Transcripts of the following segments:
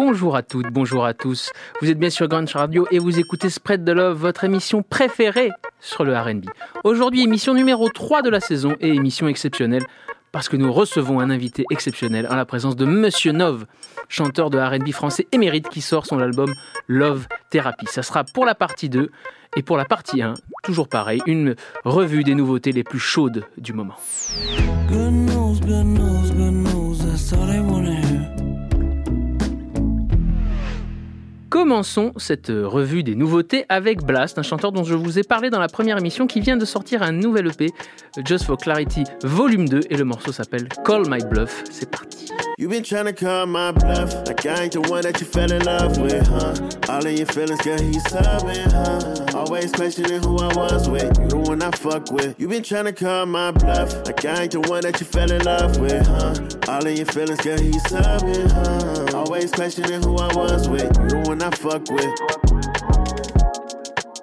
Bonjour à toutes, bonjour à tous. Vous êtes bien sur Grunge Radio et vous écoutez Spread the Love, votre émission préférée sur le RB. Aujourd'hui, émission numéro 3 de la saison et émission exceptionnelle parce que nous recevons un invité exceptionnel en la présence de Monsieur Nov, chanteur de RB français émérite qui sort son album Love Therapy. Ça sera pour la partie 2 et pour la partie 1, toujours pareil, une revue des nouveautés les plus chaudes du moment. Commençons cette euh, revue des nouveautés avec Blast, un chanteur dont je vous ai parlé dans la première émission qui vient de sortir un nouvel EP, Just for Clarity Volume 2, et le morceau s'appelle Call My Bluff. C'est parti. You been trying to call my bluff, like I ain't the one that you fell in love with, huh? All of your feelings, girl, he's subbing, huh? Always questioning who I was with, you the one I fuck with. You been trying to call my bluff, like I ain't the one that you fell in love with, huh? All of your feelings, girl, he's subbing, huh? Always questioning who I was with, you the one I fuck with.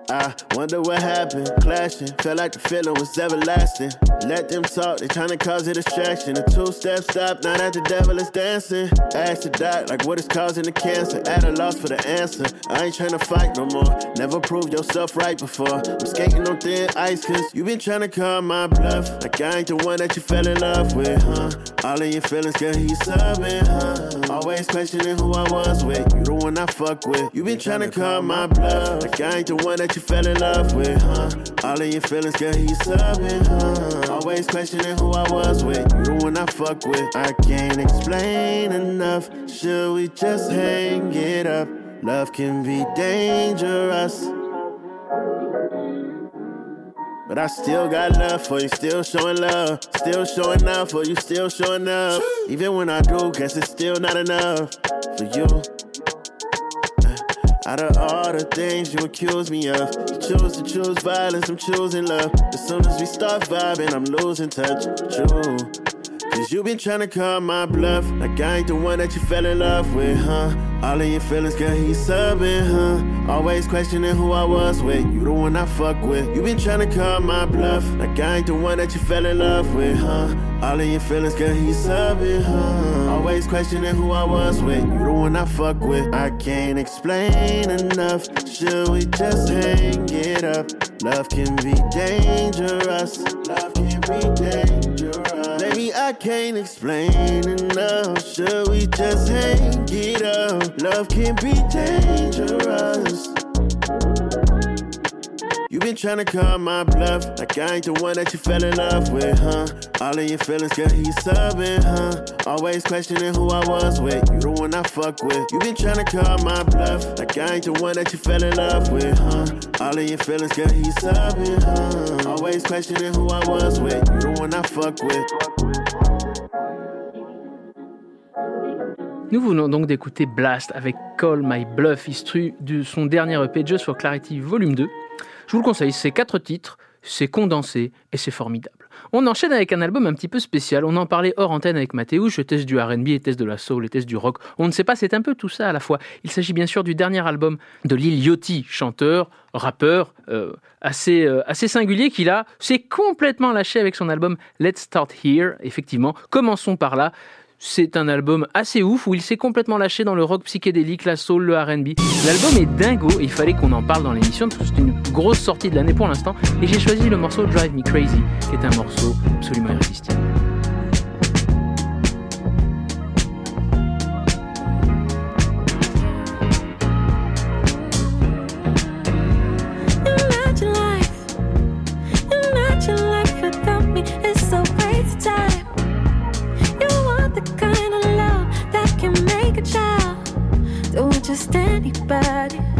I wonder what happened. Clashing, felt like the feeling was everlasting. Let them talk, they trying to cause a distraction. A two step stop, now that the devil is dancing. Ask the doc, like what is causing the cancer. At a loss for the answer. I ain't trying to fight no more. Never proved yourself right before. I'm skating on thin ice, cause you been trying to call my bluff. Like I ain't the one that you fell in love with, huh? All of your feelings, girl, he's subbing, huh? Always questioning who I was with. You the one I fuck with. You been trying to call my bluff. Like I ain't the one that you fell in love with, huh? All of your feelings, girl, he's subbing, huh? Always questioning who I was with. You one I fuck with. I can't explain enough. Should we just hang it up? Love can be dangerous. But I still got love for you, still showing love, still showing up for you, still showing up. Even when I do, guess it's still not enough for you. Out of all the things you accuse me of, you choose to choose violence, I'm choosing love. As soon as we start vibing, I'm losing touch. True. Cause you been trying to call my bluff, like I ain't the one that you fell in love with, huh? All of your feelings, girl, he's subbing, huh? Always questioning who I was with, you the one I fuck with. You been trying to call my bluff, like I ain't the one that you fell in love with, huh? All of your feelings, girl, he's subbing, huh? Always questioning who I was with, you the one I fuck with. I can't explain enough, should we just hang it up? Love can be dangerous, love can be dangerous. Baby, I can't explain enough, should we just hang it up? Love can be dangerous. You been trying to call my bluff, like I ain't the one that you fell in love with, huh? All of your feelings, girl, he's subbing, huh? Always questioning who I was with, you the one I fuck with. You been trying to call my bluff, like I ain't the one that you fell in love with, huh? All of your feelings, girl, he's subbing, huh? Always questioning who I was with, you the one I fuck with. Nous venons donc d'écouter Blast avec Call My Bluff, issu de son dernier EP Just for Clarity Volume 2. Je vous le conseille, c'est quatre titres, c'est condensé et c'est formidable. On enchaîne avec un album un petit peu spécial. On en parlait hors antenne avec Mathéo. Je teste du RB, et teste de la soul, et teste du rock. On ne sait pas, c'est un peu tout ça à la fois. Il s'agit bien sûr du dernier album de Lil Yachty, chanteur, rappeur, euh, assez, euh, assez singulier, qu'il a s'est complètement lâché avec son album Let's Start Here. Effectivement, commençons par là. C'est un album assez ouf où il s'est complètement lâché dans le rock psychédélique, la soul, le RB. L'album est dingo et il fallait qu'on en parle dans l'émission parce que c'est une grosse sortie de l'année pour l'instant. Et j'ai choisi le morceau Drive Me Crazy, qui est un morceau absolument irrésistible. Just anybody.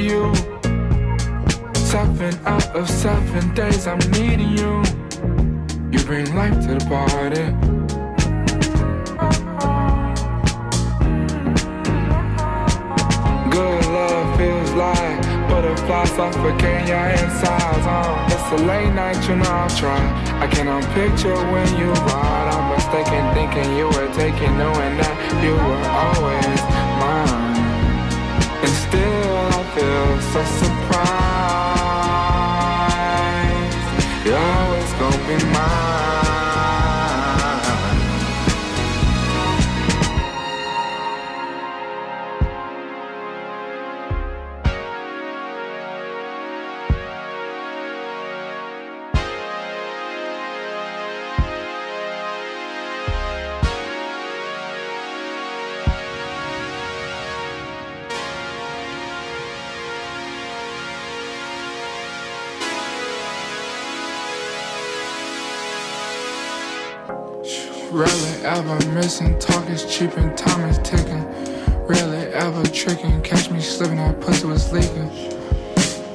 you. Seven out of seven days I'm needing you. You bring life to the party. Good love feels like butterflies suffocating your insides. Oh, it's a late night, you know I'll try. I cannot picture when you ride. I'm mistaken thinking you were taking, knowing that you were always mine for free. Ever missing, talk is cheap and time is ticking. Rarely ever tricking, catch me slipping, that pussy was leaking.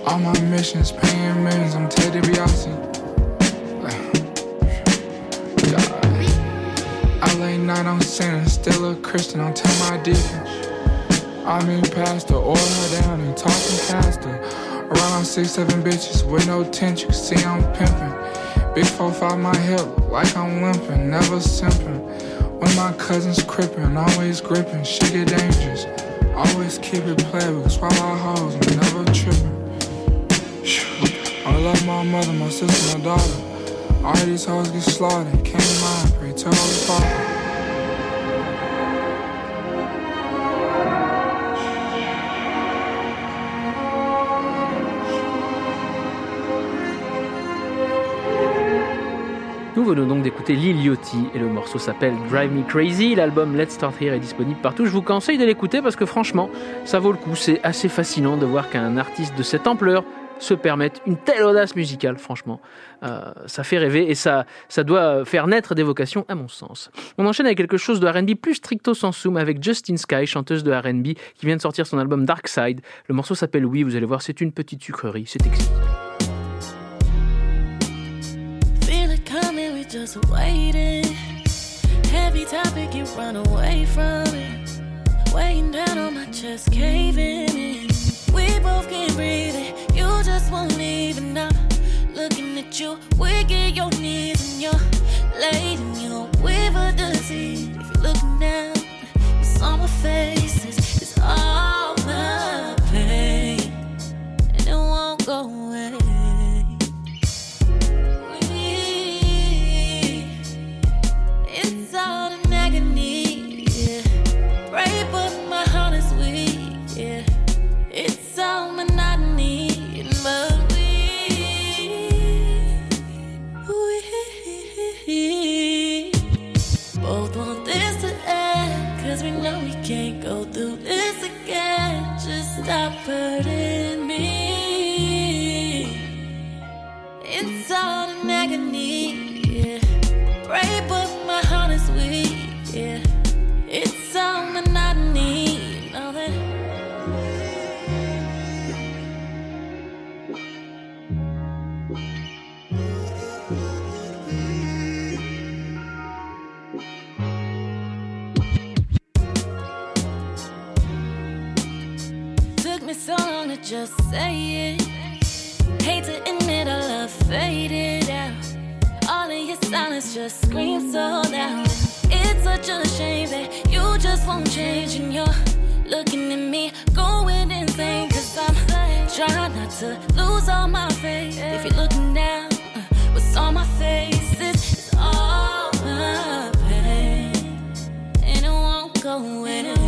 All my missions, paying millions, I'm Ted DiBiase. God. I lay night on sinning, still a Christian, I'm tell my deacon. I mean pastor, oil her down and talking pastor. Around six, seven bitches with no tension, see I'm pimping. Big four, five, my hip, like I'm limping, never simping. When my cousins crippin', always gripping, shit get dangerous. Always keep it playable, swallow hoes, I'm never tripping. I love my mother, my sister, my daughter. All these hoes get slaughtered, can't mind, pray tell the father. Nous venons donc d'écouter Lil Yachty et le morceau s'appelle Drive Me Crazy. L'album Let's Start Here est disponible partout. Je vous conseille de l'écouter parce que franchement, ça vaut le coup. C'est assez fascinant de voir qu'un artiste de cette ampleur se permette une telle audace musicale. Franchement, Euh, ça fait rêver et ça, ça doit faire naître des vocations à mon sens. On enchaîne avec quelque chose de R&B plus stricto sensum avec Justin Sky, chanteuse de R&B qui vient de sortir son album Dark Side. Le morceau s'appelle Oui. Vous allez voir, c'est une petite sucrerie. C'est exquis. Just waiting. Heavy topic, you run away from it. Weighing down on my chest, caving in. We both can't breathe it. You just won't even up. Looking at you, wiggle your knees and you're laid in your river disease. If you're looking down, what's on my face just screams so loud. It's such a shame that you just won't change and you're looking at me going insane. Cause I'm trying not to lose all my faith. If you're looking down, uh, what's on my face is all my pain. And it won't go away.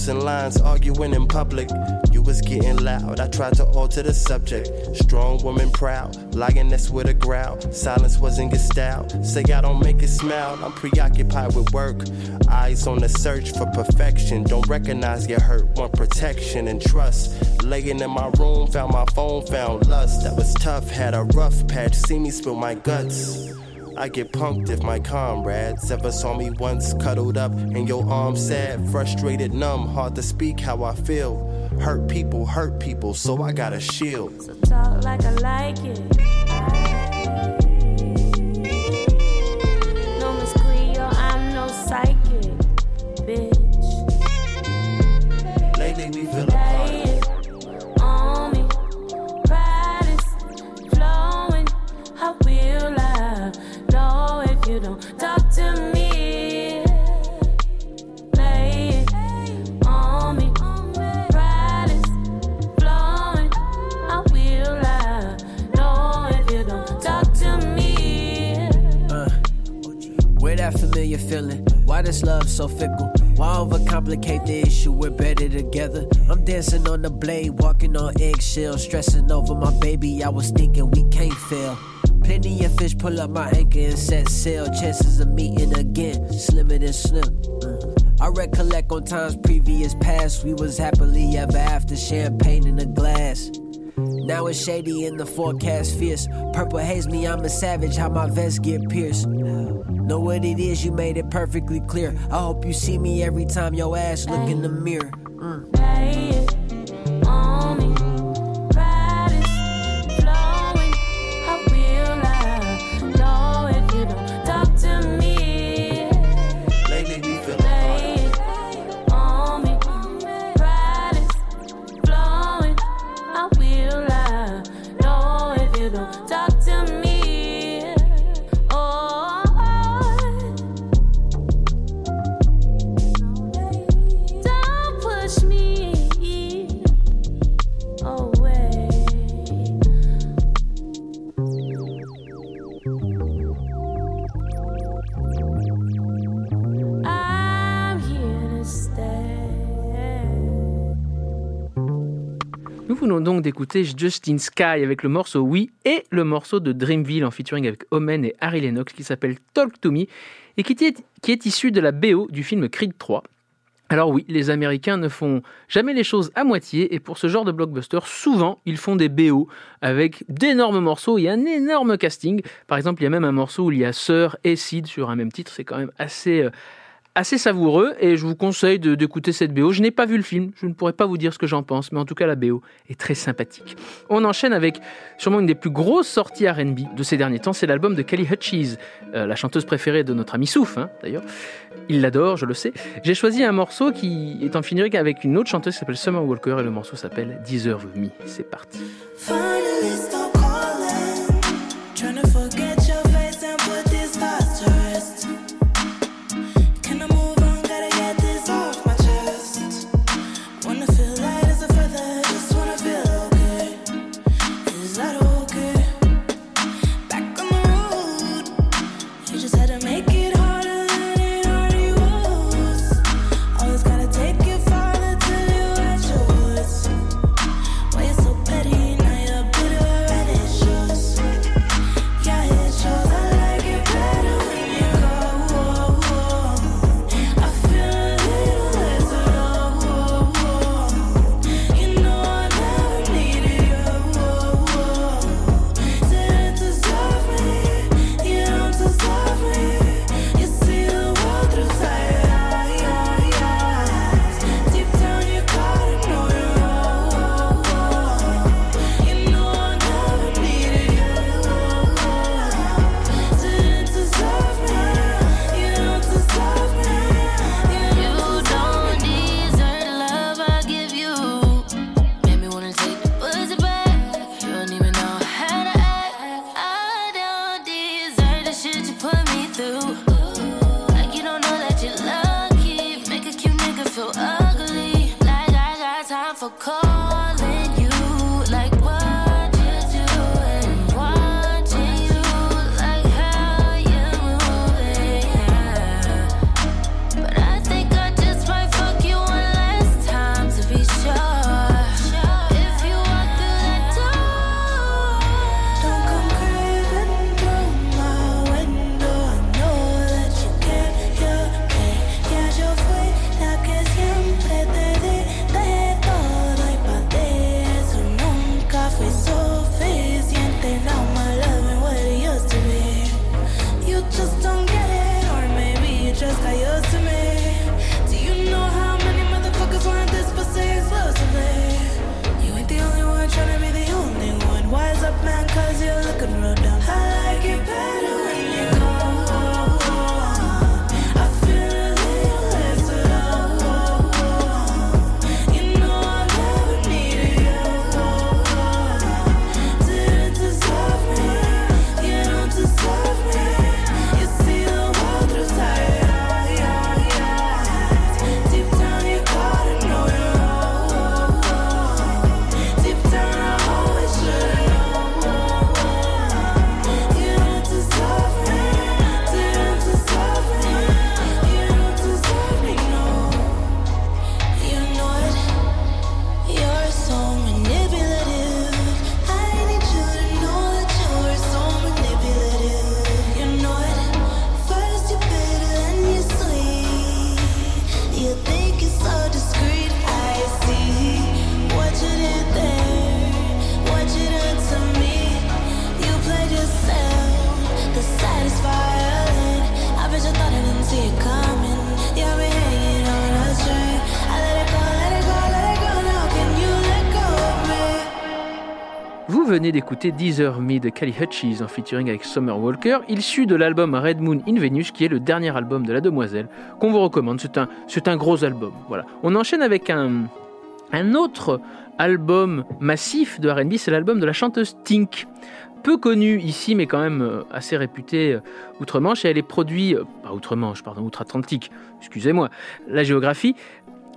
Crossing lines, arguing in public. You was getting loud, I tried to alter the subject. Strong woman proud, lioness with a growl. Silence wasn't your style. Say I don't make it smile, I'm preoccupied with work. Eyes on the search for perfection. Don't recognize your hurt, want protection and trust. Laying in my room, found my phone, found lust. That was tough, had a rough patch, see me spill my guts. I get punked if my comrades ever saw me once cuddled up in your arms, sad, frustrated, numb, hard to speak how I feel. Hurt people, hurt people, so I got a shield. So talk like I like it. Feeling? Why this love so fickle? Why overcomplicate the issue? We're better together. I'm dancing on the blade, walking on eggshells, stressing over my baby. I was thinking we can't fail. Plenty of fish pull up my anchor and set sail. Chances of meeting again, slimmer than slim. Mm. I recollect on times previous past, we was happily ever after, champagne in a glass. Now it's shady in the forecast fierce. Purple haze me, I'm a savage. How my vest get pierced. Know what it is, you made it perfectly clear. I hope you see me every time your ass look in the mirror. Mm. D'écouter Justin Sky avec le morceau Oui et le morceau de Dreamville en featuring avec Omen et Harry Lennox qui s'appelle Talk to Me et qui est, qui est issu de la BO du film Creed 3. Alors oui, les Américains ne font jamais les choses à moitié et pour ce genre de blockbuster, souvent ils font des BO avec d'énormes morceaux et un énorme casting. Par exemple, il y a même un morceau où il y a Sir et Sid sur un même titre, c'est quand même assez, euh, assez savoureux et je vous conseille d'écouter cette BO. Je n'ai pas vu le film, je ne pourrais pas vous dire ce que j'en pense, mais en tout cas la BO est très sympathique. On enchaîne avec sûrement une des plus grosses sorties R&B de ces derniers temps, c'est l'album de Kelly Hutchins, euh, la chanteuse préférée de notre ami Souf, hein, d'ailleurs. Il l'adore, je le sais. J'ai choisi un morceau qui est en featuring avec une autre chanteuse qui s'appelle Summer Walker et le morceau s'appelle Deserve Me. C'est parti. D'écouter Deezer Me de Kelly Hutchins en featuring avec Summer Walker, issu de l'album Red Moon in Venus, qui est le dernier album de la demoiselle, qu'on vous recommande. C'est un, c'est un gros album. Voilà. On enchaîne avec un, un autre album massif de RB, c'est l'album de la chanteuse Tink. Peu connue ici, mais quand même euh, assez réputée euh, outre-Manche, elle est produite, euh, pas outre-Manche, pardon, outre-Atlantique, excusez-moi, la géographie,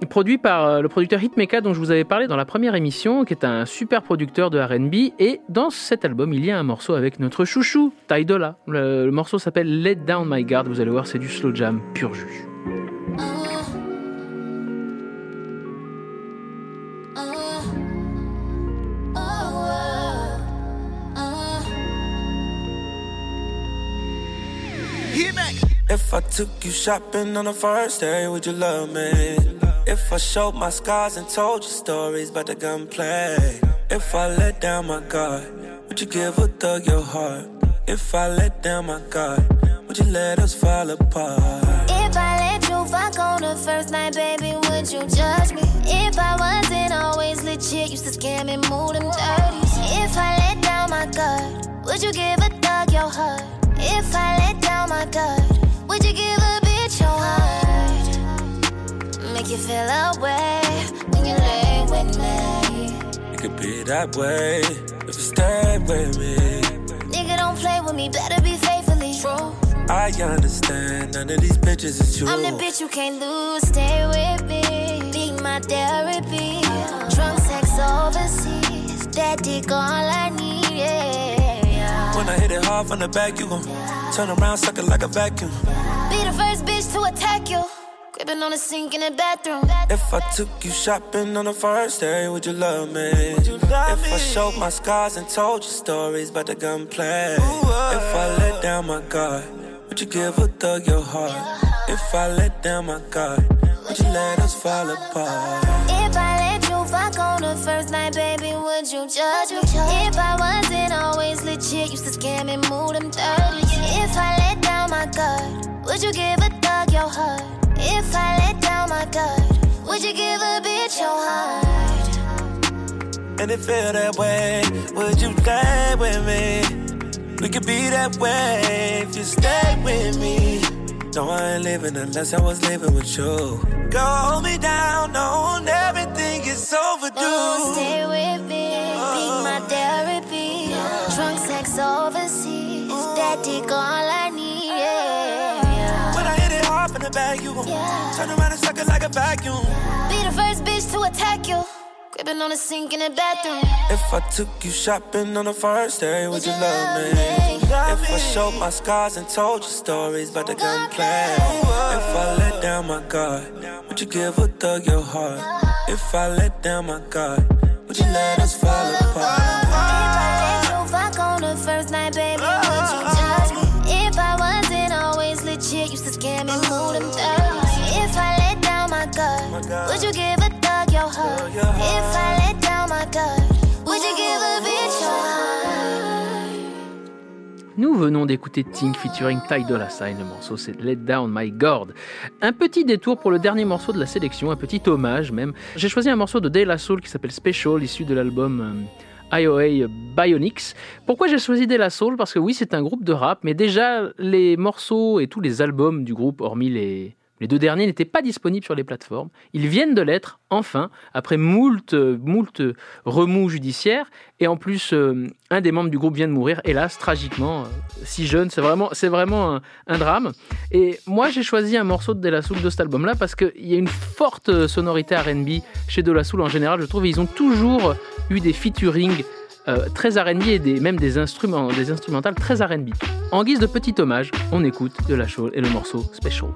produit par euh, le producteur Hitmeka dont je vous avais parlé dans la première émission, qui est un super producteur de RB. Et dans cet album, il y a un morceau avec notre chouchou, Ty Dolla. Le, le morceau s'appelle Let Down My Guard. Vous allez voir, c'est du slow jam pur jus. If I took you shopping on the first day, would you love me? If I showed my scars and told you stories about the gunplay. If I let down my guard, would you give a thug your heart? If I let down my guard, would you let us fall apart? If I let you fuck on the first night, baby, would you judge me? If I wasn't always legit, used to scam and move them dirties. If I let down my guard, would you give a thug your heart? If I let down my guard, would you give a bitch your heart? Make you feel away when you lay with me. It could be that way if you stay with me. Nigga, don't play with me, better be faithfully true. I understand none of these bitches is true. I'm the bitch you can't lose, stay with me. Be my therapy. Drunk sex overseas, that dick all I need, yeah. When I hit it hard from the back, you gon' turn around, suck it like a vacuum. Be the first bitch to attack you. Gripping on the sink in the bathroom. If I took you shopping on the first day, would you love me? You love if I showed my scars and told you stories about the gunplay. Uh. if I let down my guard, would you give a thug your heart? If I let down my guard, would you let us fall apart? Fuck on the first night, baby, would you judge me? If I wasn't always legit, used to scam and move them 30s. If I let down my guard, would you give a thug your heart? If I let down my guard, would you give a bitch your heart? And it feel that way, would you stay with me? We could be that way if you stay with me. No, I ain't living unless I was living with you. Go hold me down, knowing everything overdue. Oh, stay with me, be my uh. therapy. Drunk sex overseas, that dick all I need, yeah. When I hit it hard from the back, you gon' Yeah. turn around and suck it like a vacuum. Be the first bitch to attack you. Gripping on the sink in the bathroom. If I took you shopping on the first day, would you love me? If I showed my scars and told you stories about the gunplay. If I let down my guard, would you give a thug your heart? If I let down my guard, would you let us fall apart? If I let you fuck on the first night, baby, would you judge me? If I wasn't always legit, used to scam and move them 30s. If I let down my guard, would you give Nous venons d'écouter Tink featuring Ty Dolla Sign. Le morceau c'est Let Down My Guard. Un petit détour pour le dernier morceau de la sélection, un petit hommage même. J'ai choisi un morceau de De La Soul qui s'appelle Special, issu de l'album euh, IOA Bionics. Pourquoi j'ai choisi De La Soul Parce que oui, c'est un groupe de rap, mais déjà les morceaux et tous les albums du groupe, hormis les, les deux derniers, n'étaient pas disponibles sur les plateformes. Ils viennent de l'être, enfin, après moult, remous judiciaires. Et en plus, euh, un des membres du groupe vient de mourir, hélas, tragiquement, euh, si jeune. C'est vraiment, un, drame. Et moi, j'ai choisi un morceau de De La Soul de cet album-là parce qu'il y a une forte sonorité R&B chez De La Soul en général, je trouve. Ils ont toujours eu des featuring euh, très R&B et même des, instruments, des instrumentales très R&B. En guise de petit hommage, on écoute De La Soul et le morceau Special.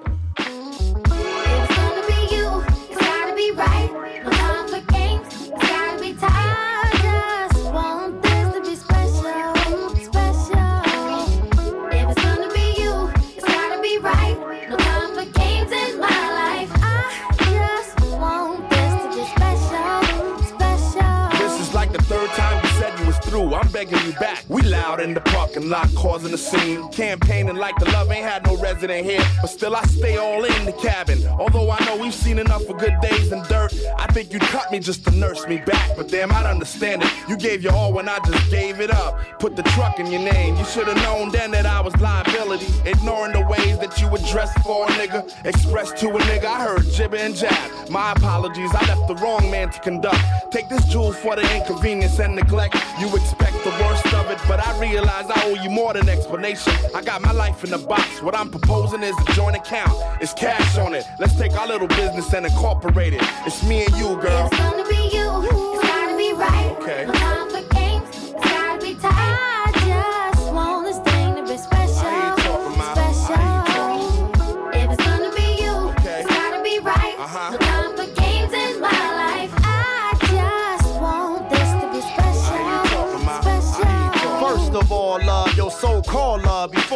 A scene. Campaigning like the love ain't had no resident here. But still, I stay all in the cabin. Although I know we've seen enough of good days and dirt, I think you'd cut me just to nurse me back, but damn, I'd understand it. You gave your all when I just gave it up. Put the truck in your name. You should have known then that I was liability. Ignoring the ways that you would dress for a nigga. Express to a nigga, I heard jibber and jab. My apologies, I left the wrong man to conduct. Take this jewel for the inconvenience and neglect. You expect the worst of it, but I realize I owe you more than explanation. I got my life in the box. What I'm proposing is a joint account. It's cash on it. Let's take our little business and incorporate it. It's me and you, girl. It's gonna be you. It's gotta be right. Okay.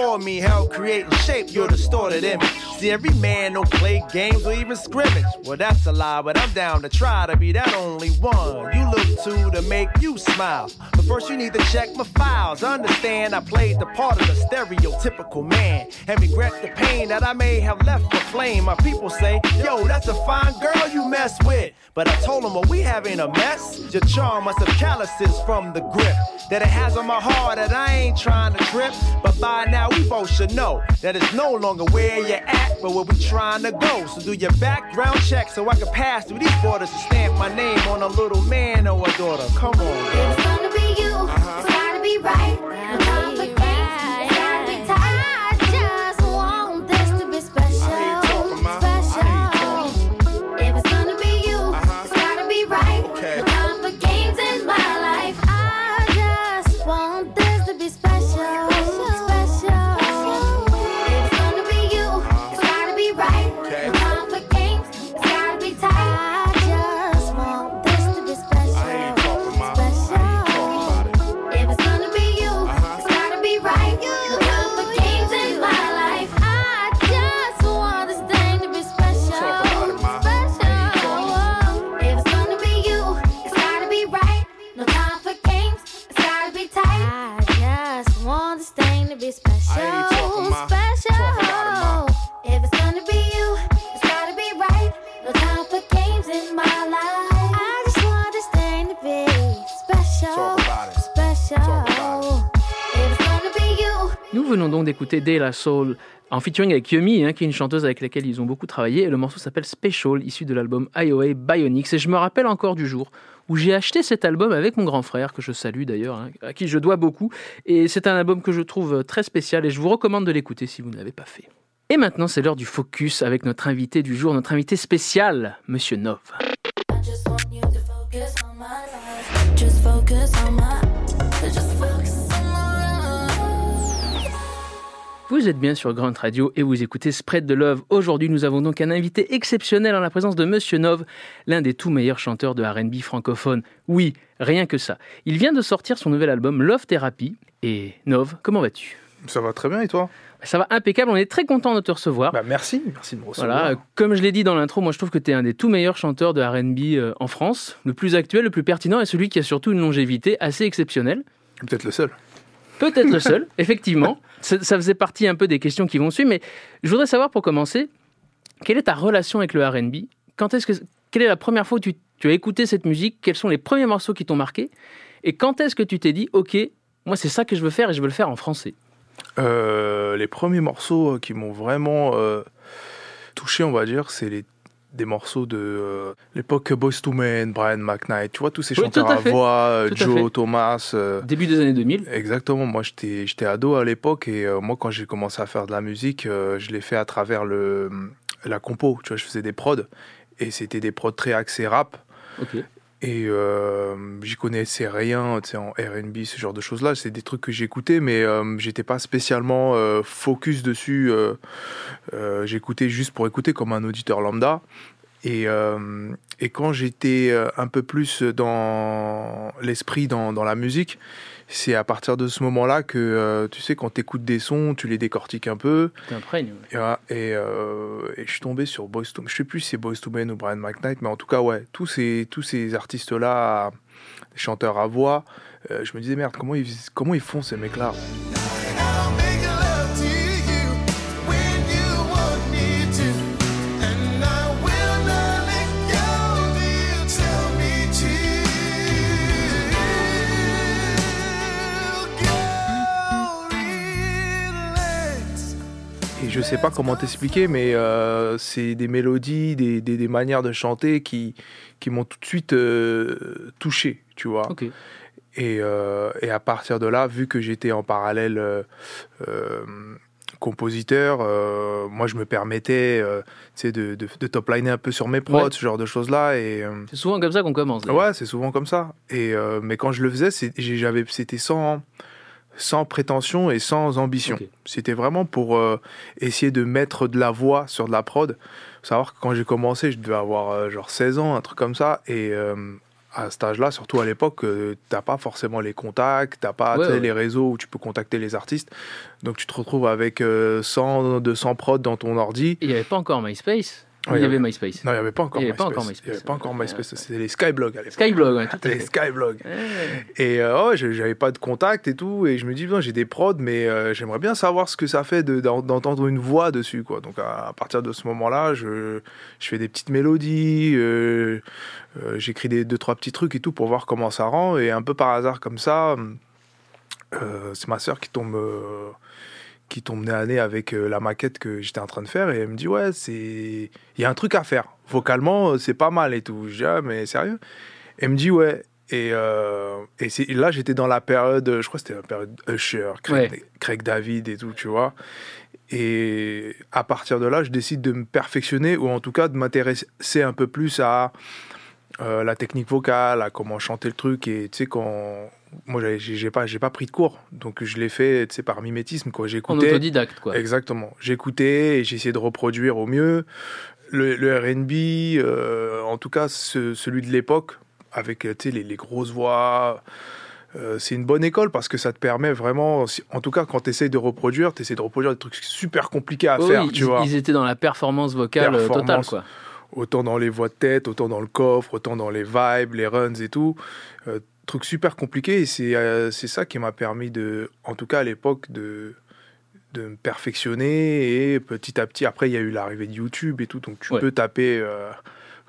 Before me help create and shape your distorted image. See, every man don't play games or even scrimmage. Well, that's a lie, but I'm down to try to be that only one you look to to make you smile. But first, you need to check my files. Understand, I played the part of the stereotypical man and regret the pain that I may have left for flame. My people say, Yo, that's a fine girl you mess with. But I told them, well, we have ain't a mess. Your charm must have calluses from the grip that it has on my heart that I ain't trying to trip. But by now, we both should know that it's no longer where you're at, but where we trying to go. So do your background check so I can pass through these borders and stamp my name on a little man or a daughter. Come on, it's gonna be you, Uh-huh. it's gotta be right. De La Soul en featuring avec Yumi, hein, qui est une chanteuse avec laquelle ils ont beaucoup travaillé. Et le morceau s'appelle Special, issu de l'album IOA Bionics. Et je me rappelle encore du jour où j'ai acheté cet album avec mon grand frère, que je salue d'ailleurs, hein, à qui je dois beaucoup. Et c'est un album que je trouve très spécial et je vous recommande de l'écouter si vous ne l'avez pas fait. Et maintenant, c'est l'heure du focus avec notre invité du jour, notre invité spécial, Monsieur Nov. Vous êtes bien sur Grunt Radio et vous écoutez Spread the Love. Aujourd'hui, nous avons donc un invité exceptionnel en la présence de Monsieur Nov, l'un des tout meilleurs chanteurs de R&B francophone. Oui, rien que ça. Il vient de sortir son nouvel album Love Therapy. Et Nov, comment vas-tu? Ça va très bien et toi? Ça va impeccable, on est très content de te recevoir. Bah merci, merci de me recevoir. Voilà, comme je l'ai dit dans l'intro, moi je trouve que tu es un des tout meilleurs chanteurs de R&B euh, en France, le plus actuel, le plus pertinent et celui qui a surtout une longévité assez exceptionnelle. Peut-être le seul. Peut-être le seul, effectivement. Ça, ça faisait partie un peu des questions qui vont suivre, mais je voudrais savoir pour commencer, quelle est ta relation avec le R&B Quand est-ce que, quelle est la première fois tu, tu as écouté cette musique? Quels sont les premiers morceaux qui t'ont marqué? Et quand est-ce que tu t'es dit, ok, moi c'est ça que je veux faire et je veux le faire en français? Euh, les premiers morceaux euh, qui m'ont vraiment euh, touché, on va dire, c'est les des morceaux de euh, l'époque Boys to Men, Brian McKnight, tu vois tous ces Oui, chanteurs à voix, euh, à Joe. Thomas. euh, Début des années 2000 Exactement, moi j'étais j'étais ado à l'époque et moi quand j'ai commencé à faire de la musique, je l'ai fait à travers le la compo, tu vois, je faisais des prods et c'était des prods très axés rap Ok. Et euh, j'y connaissais rien, tu sais, en R&B, ce genre de choses-là, c'est des trucs que j'écoutais mais euh, j'étais pas spécialement euh, focus dessus, euh, euh, j'écoutais juste pour écouter comme un auditeur lambda. Et, euh, et quand j'étais un peu plus dans l'esprit, dans, dans la musique, c'est à partir de ce moment-là que, euh, tu sais, quand tu écoutes des sons, tu les décortiques un peu. T'imprègnes. Voilà, et, euh, et je suis tombé sur Boys to Je sais plus si c'est Boys to Men ou Brian McKnight, mais en tout cas, ouais, tous ces, tous ces artistes-là, chanteurs à voix, euh, je me disais, merde, comment ils, comment ils font ces mecs-là? Je sais pas comment t'expliquer, mais euh, c'est des mélodies, des, des- des manières de chanter qui, qui m'ont tout de suite euh, touché, tu vois. Et, euh, et à partir de là, vu que j'étais en parallèle compositeur, euh, moi je me permettais euh, de, de, de top-liner un peu sur mes prods, Ouais. ce genre de choses-là. Et, euh, C'est souvent comme ça qu'on commence. Ouais, c'est souvent comme ça. Et, mais quand je le faisais, c'était sans, sans prétention et sans ambition. C'était vraiment pour euh, essayer de mettre de la voix sur de la prod. Faut savoir que quand j'ai commencé, je devais avoir euh, genre 16 ans, un truc comme ça. Et euh, à cet âge-là, surtout à l'époque, t'as pas forcément les contacts, t'as pas Ouais, ouais. les réseaux où tu peux contacter les artistes. Donc tu te retrouves avec euh, 100, 200 prods dans ton ordi. Il n'y avait pas encore MySpace? Ouais, il y avait MySpace. Non, il n'y avait pas encore Il pas MySpace. Il n'y avait pas encore MySpace. C'était les Skyblog à l'époque. Skyblog, ouais, à Les. Skyblog. Ouais. Et euh, je- j'avais pas de contact et tout, et je me dis, j'ai des prods, mais euh, j'aimerais bien savoir ce que ça fait de- d'en- d'entendre une voix dessus, quoi. Donc à, à partir de ce moment-là, je, je fais des petites mélodies, euh, euh, j'écris des deux trois petits trucs et tout pour voir comment ça rend, et un peu par hasard comme ça, c'est ma sœur qui tombe. Qui tombe nez à nez avec euh, la maquette que j'étais en train de faire et elle me dit ouais c'est il y a un truc à faire vocalement euh, c'est pas mal et tout je dis ah mais sérieux? Elle me dit ouais et, euh, et c'est là j'étais dans la période je crois que c'était la période Usher Craig, Ouais. Craig David et tout tu vois et à partir de là je décide de me perfectionner ou en tout cas de m'intéresser un peu plus à euh, la technique vocale, à comment chanter le truc. Et tu sais, quand. Moi, j'ai pas, j'ai pas pris de cours. Donc, je l'ai fait, tu sais, par mimétisme, quoi. En J'écoutais. autodidacte, quoi. Exactement. J'écoutais et j'essayais de reproduire au mieux. Le, le RB, euh, en tout cas, ce- celui de l'époque, avec euh, les, les grosses voix. euh, c'est une bonne école parce que ça te permet vraiment, en tout cas quand tu essayes de reproduire, tu essaies de reproduire des trucs super compliqués à faire, ils, tu vois. ils étaient dans la performance vocale totale, quoi. Autant dans les voix de tête, autant dans le coffre, autant dans les vibes, les runs et tout. Euh, truc super compliqué et c'est euh, c'est ça qui m'a permis de, en tout cas à l'époque, de, de me perfectionner et petit à petit, après il y a eu l'arrivée de YouTube et tout, donc tu Ouais. peux taper euh,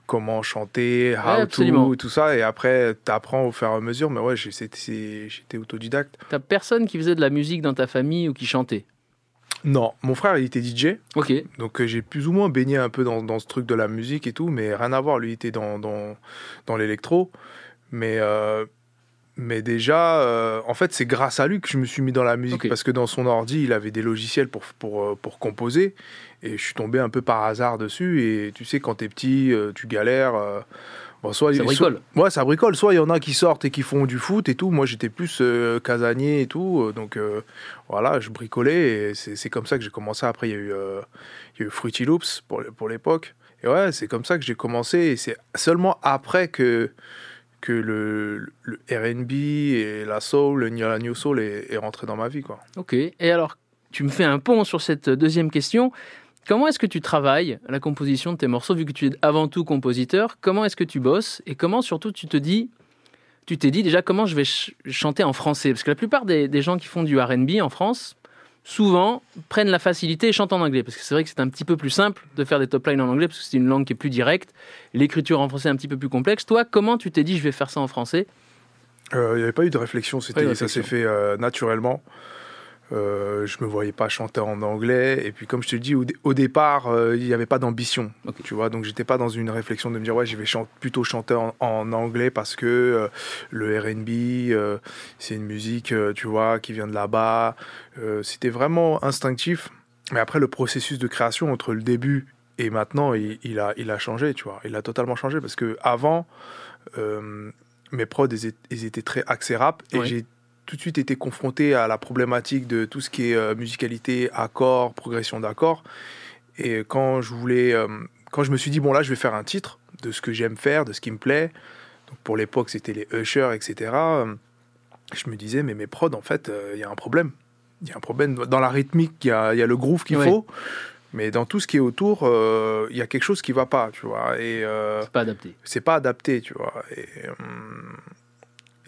comment chanter, how absolument. to, tout ça et après tu apprends au fur et à mesure, mais ouais, j'étais autodidacte. T'as personne qui faisait de la musique dans ta famille ou qui chantait? Non, mon frère il était DJ. Ok. Donc euh, j'ai plus ou moins baigné un peu dans, dans ce truc de la musique et tout, mais rien à voir. Lui il était dans, dans, dans l'électro. Mais, euh, mais déjà, euh, en fait, c'est grâce à lui que je me suis mis dans la musique. Parce que dans son ordi, il avait des logiciels pour, pour, euh, pour composer. Et je suis tombé un peu par hasard dessus. Et tu sais, quand t'es petit, euh, tu galères. euh, bon, soit, Ça soit- bricole. ouais, ça bricole. Soit il y en a qui sortent et qui font du foot et tout. Moi, j'étais plus euh, casanier et tout. Donc voilà, je bricolais. Et c'est comme ça que j'ai commencé. Après, il y a eu, y a eu Fruity Loops pour, pour l'époque. Et ouais, c'est comme ça que j'ai commencé. Et c'est seulement après que, que le, RB et la soul, le- la new soul est, rentré dans ma vie. Quoi. Ok. Et alors, tu me fais un pont sur cette deuxième question. Comment est-ce que tu travailles la composition de tes morceaux, vu que tu es avant tout compositeur? Comment est-ce que tu bosses? Et comment surtout tu te dis, tu t'es dit déjà comment je vais ch- chanter en français? Parce que la plupart des, des gens qui font du RB en France, souvent prennent la facilité et chantent en anglais. Parce que c'est vrai que c'est un petit peu plus simple de faire des top lines en anglais, parce que c'est une langue qui est plus directe. L'écriture en français est un petit peu plus complexe. Toi, comment tu t'es dit je vais faire ça en français? Euh, Il n'y avait pas eu de réflexion, c'était, ça s'est fait euh, naturellement. Euh, je me voyais pas chanter en anglais. Et puis, comme je te dis, au, dé- au départ, euh, il n'y avait pas d'ambition. Ok. Tu vois, donc j'étais pas dans une réflexion de me dire, ouais, je vais chan- plutôt chanter en, en anglais parce que euh, le RB, euh, c'est une musique, euh, tu vois, qui vient de là-bas. Euh, c'était vraiment instinctif. Mais après, le processus de création entre le début et maintenant, il, il a, il a changé, tu vois. Il a totalement changé parce que avant, euh, mes prods, ils, étaient- très axés rap et j'ai tout de suite été confronté à la problématique de tout ce qui est euh, musicalité, accords, progression d'accords. Et quand je voulais, euh, quand je me suis dit bon là, je vais faire un titre de ce que j'aime faire, de ce qui me plaît. Donc pour l'époque, c'était les Usher, etc. euh, Je me disais mais mes prods, en fait, il y a un problème. Il y a un problème dans la rythmique. Il y a, y a le groove qu'il Ouais. faut. Mais dans tout ce qui est autour, euh, il y a quelque chose qui va pas, tu vois. Et euh, C'est pas adapté. c'est pas adapté, tu vois. Et, euh,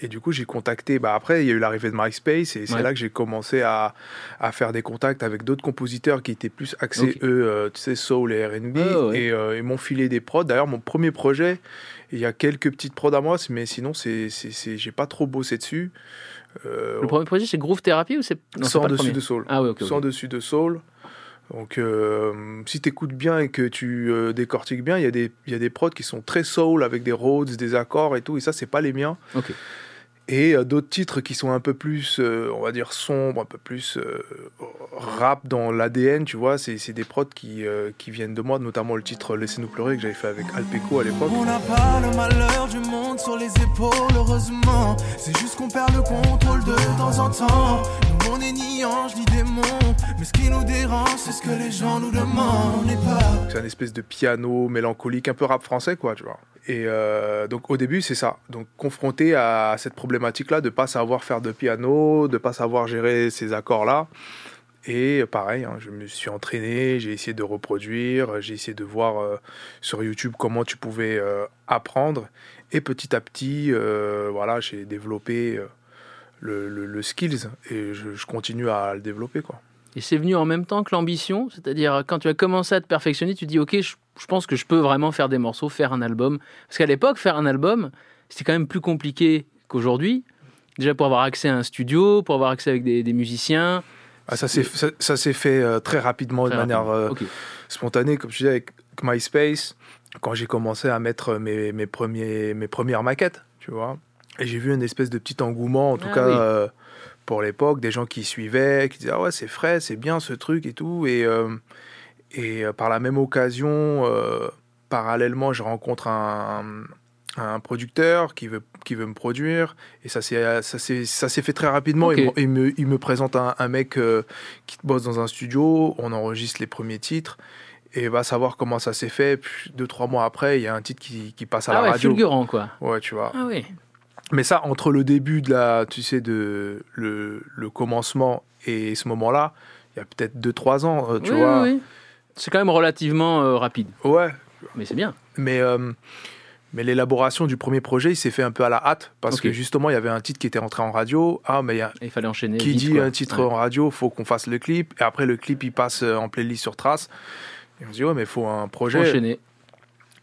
et du coup, j'ai contacté. Bah après, il y a eu l'arrivée de MySpace et c'est là que j'ai commencé à, à faire des contacts avec d'autres compositeurs qui étaient plus axés, Ok. eux, euh, tu sais, soul et RB. Ah ouais. Et euh, ils m'ont filé des prods. D'ailleurs, mon premier projet, il y a quelques petites prods à moi, mais sinon, c'est, c'est, j'ai pas trop bossé dessus. Euh, Le premier projet, c'est Groove Therapy ou c'est sans dessus de soul. Ah oui, ok. ok. Sans dessus de soul. Donc, euh, si tu écoutes bien et que tu euh, décortiques bien, il y, a des- il y a des prods qui sont très soul avec des Rhodes, des accords et tout. Et ça, c'est pas les miens. Et euh, d'autres titres qui sont un peu plus, euh, on va dire, sombres, un peu plus euh, rap dans l'ADN, tu vois. C'est c'est des prods qui, euh, qui viennent de moi, notamment le titre Laissez-nous pleurer que j'avais fait avec Alpeco à l'époque. On n'a pas le malheur du monde sur les épaules, heureusement. C'est juste qu'on perd le contrôle de temps en temps. On est ni ange ni démon. Mais ce qui nous dérange, c'est ce que les gens nous demandent. N'est. C'est un espèce de piano mélancolique, un peu rap français, quoi, tu vois. Et euh, donc au début, c'est ça. Donc confronté à cette problématique-là de pas savoir faire de piano, de pas savoir gérer ces accords-là. Et pareil, hein, je me suis entraîné, j'ai essayé de reproduire, j'ai essayé de voir euh, sur YouTube comment tu pouvais euh, apprendre. Et petit à petit, voilà, j'ai développé le, le- le skills et je, je continue à le développer, quoi. Et c'est venu en même temps que l'ambition, c'est-à-dire quand tu as commencé à te perfectionner, tu dis ok, je, je pense que je peux vraiment faire des morceaux, faire un album. Parce qu'à l'époque, faire un album, c'était quand même plus compliqué qu'aujourd'hui. Déjà pour avoir accès à un studio, pour avoir accès avec des, des musiciens. Ah, ça s'est ça, ça s'est fait euh, très rapidement, Très de manière euh, spontanée, comme je disais avec MySpace, quand j'ai commencé à mettre mes, mes, premiers, mes premières maquettes, tu vois. Et j'ai vu une espèce de petit engouement, en tout Ah cas oui. euh, pour l'époque, des gens qui suivaient, qui disaient ah ouais c'est frais, c'est bien ce truc et tout. Et, euh, et euh, par la même occasion, parallèlement, je rencontre un, un producteur qui veut, qui veut me produire. Et ça s'est fait très rapidement. Il, me, il me- présente un, un mec qui bosse dans un studio, on enregistre les premiers titres. Et va savoir comment ça s'est fait. Puis deux, trois mois après, il y a un titre qui, qui passe à Ah la ouais, radio. fulgurant quoi. Ouais, tu vois. Ah oui. Mais ça, entre le début de la, tu sais, de le, le commencement et ce moment-là, il y a peut-être 2-3 ans, euh, tu Oui, vois. oui, oui. C'est quand même relativement euh, rapide. Ouais. Mais c'est bien. Mais, euh, mais l'élaboration du premier projet, il s'est fait un peu à la hâte parce que justement, il y avait un titre qui était entré en radio. Ah, mais il y a, Il fallait enchaîner. qui vite, dit quoi. un titre Ouais. en radio, faut qu'on fasse le clip. Et après, le clip, il passe en playlist sur Trace. Et on se dit, ouais, mais il faut un projet. enchaîner.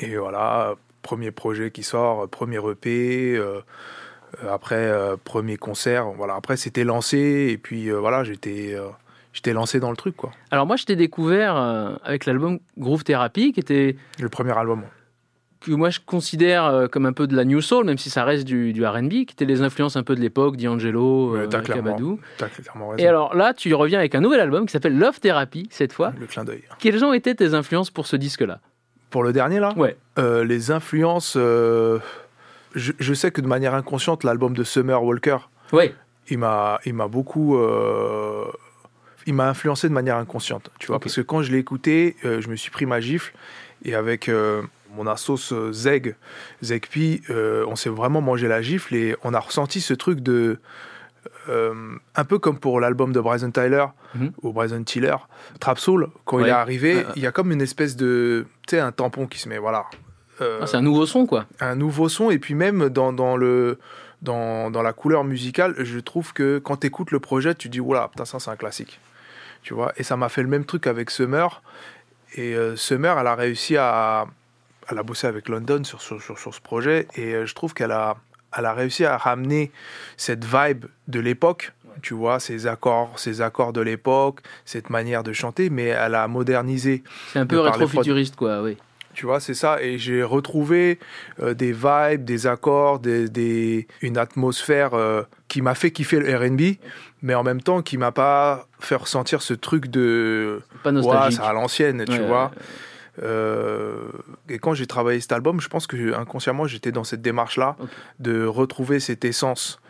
Et voilà, premier projet qui sort, premier EP, euh, euh, après euh, premier concert. Voilà, après c'était lancé et puis euh, voilà, j'étais euh, j'étais lancé dans le truc quoi. Alors moi, je t'ai découvert euh, avec l'album Groove Therapy, qui était Le premier album. que moi je considère euh, comme un peu de la new soul, même si ça reste du, du R&B, qui étaient les influences un peu de l'époque, D'Angelo, euh. Et alors là, tu reviens avec un nouvel album qui s'appelle Love Therapy cette fois. Le clin d'œil. Quelles ont été tes influences pour ce disque-là? Pour le dernier là Ouais. Euh, Les influences, euh, je, je sais que de manière inconsciente, l'album de Summer Walker, Ouais. il m'a il m'a beaucoup euh, il m'a influencé de manière inconsciente tu vois parce que quand je l'ai écouté je me suis pris ma gifle et avec mon assos Zeg Zegpi on s'est vraiment mangé la gifle et on a ressenti ce truc de euh, un peu comme pour l'album de Bryson Tyler Mhm. ou Bryson Tiller Trap Soul quand il est arrivé il y a comme une espèce de sais un tampon qui se met voilà. Euh, Ah, c'est un nouveau son, quoi. un nouveau son et puis même dans, dans le dans, dans la couleur musicale je trouve que quand tu écoutes le projet tu dis oula putain ça c'est un classique. Tu vois et ça m'a fait le même truc avec Summer. Et euh, Summer elle a réussi à elle a bossé avec London sur, sur, sur, sur ce projet et euh, je trouve qu'elle a elle a réussi à ramener cette vibe de l'époque tu vois ces accords ces accords de l'époque cette manière de chanter mais elle a modernisé C'est un peu rétro-futuriste, quoi, oui. Tu vois, c'est ça. Et j'ai retrouvé euh, des vibes, des accords, des, des- une atmosphère euh, qui m'a fait kiffer le RB, mais en même temps qui m'a pas fait ressentir ce truc de. Pas Ouais, nostalgique. c'est à l'ancienne, tu Ouais, vois. ouais, Euh, et quand j'ai travaillé cet album, je pense que inconsciemment j'étais dans cette démarche-là de retrouver cette essence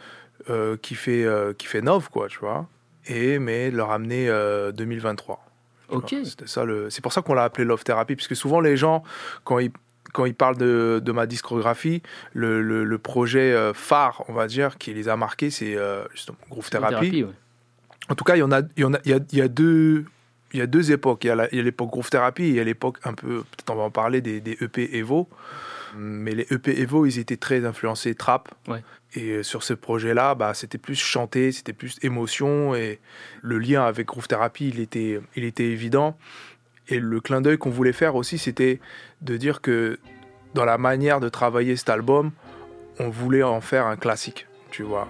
euh, qui fait euh, qui fait Nov, quoi, tu vois. Et mais le ramener euh, 2023. tu Ok. C'était ça le. C'est pour ça qu'on l'a appelé Love Therapy, puisque souvent les gens quand ils quand ils parlent de, de ma discographie, le, le- le projet euh, phare, on va dire, qui les a marqués, c'est euh, justement Groove Therapy. Thérapie, ouais. En tout cas, il y en a, il y en a, il y a, il y a deux, il y a deux époques. Il y a la- il y a l'époque Groove Therapy et il y a l'époque un peu, peut-être on va en parler des, des EP Evo. Mais les EP Evo, ils étaient très influencés trap. Ouais. Et euh, sur ce projet-là, bah, c'était plus chanté, c'était plus émotion et le lien avec Groove Therapy, il était, il était évident. Et le clin d'œil qu'on voulait faire aussi, c'était de dire que dans la manière de travailler cet album, on voulait en faire un classique, tu vois.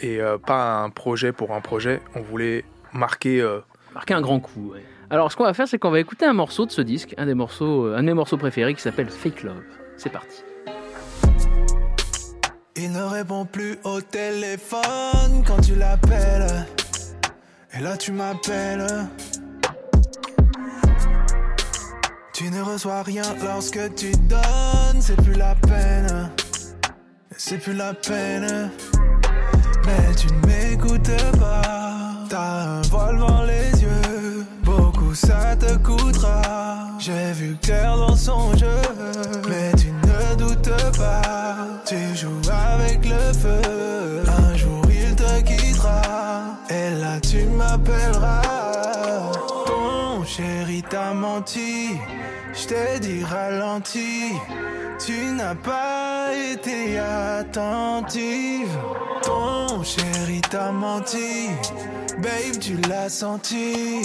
Et euh, pas un projet pour un projet, on voulait marquer. euh, Marquer un grand coup, ouais. Alors, ce qu'on va faire, c'est qu'on va écouter un morceau de ce disque, un des morceaux, un de mes morceaux préférés qui s'appelle Fake Love. C'est parti. Il ne répond plus au téléphone quand tu l'appelles. Et là tu m'appelles. Tu ne reçois rien lorsque tu donnes, c'est plus la peine. C'est plus la peine. Mais tu ne m'écoutes pas. T'as un voile dans les yeux. Beaucoup ça te coûtera. J'ai vu clair dans son jeu. Tu joues avec le feu. Un jour il te quittera. Et là tu m'appelleras. Ton chéri t'a menti. Je t'ai dit ralenti. Tu n'as pas été attentive. Ton chéri t'a menti. Babe, tu l'as senti.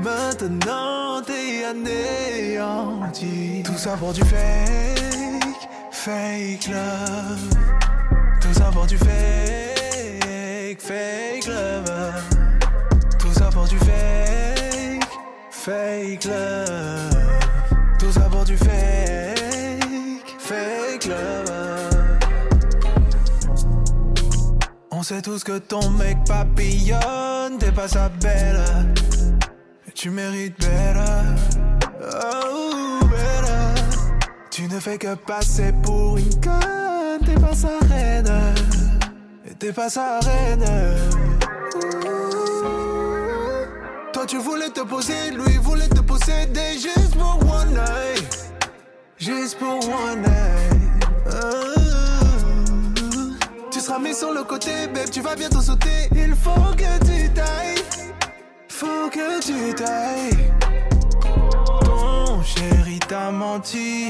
Maintenant t'es anéanti. Tout ça pour du fake, fake love. Tout ça pour du fake, fake love. Tout ça pour du fake, fake love. Tout ça pour du fake, fake love. On sait tous que ton mec papillonne, t'es pas sa belle. Et tu mérites belle. Ne fais que passer pour une conne, t'es pas sa reine. T'es pas sa reine. Toi tu voulais te poser, lui voulait te posséder juste pour one night. Juste pour one night. Ah. Tu seras mis sur le côté, babe, tu vas bientôt sauter. Il faut que tu tailles. Faut que tu tailles. Ton chéri t'a menti.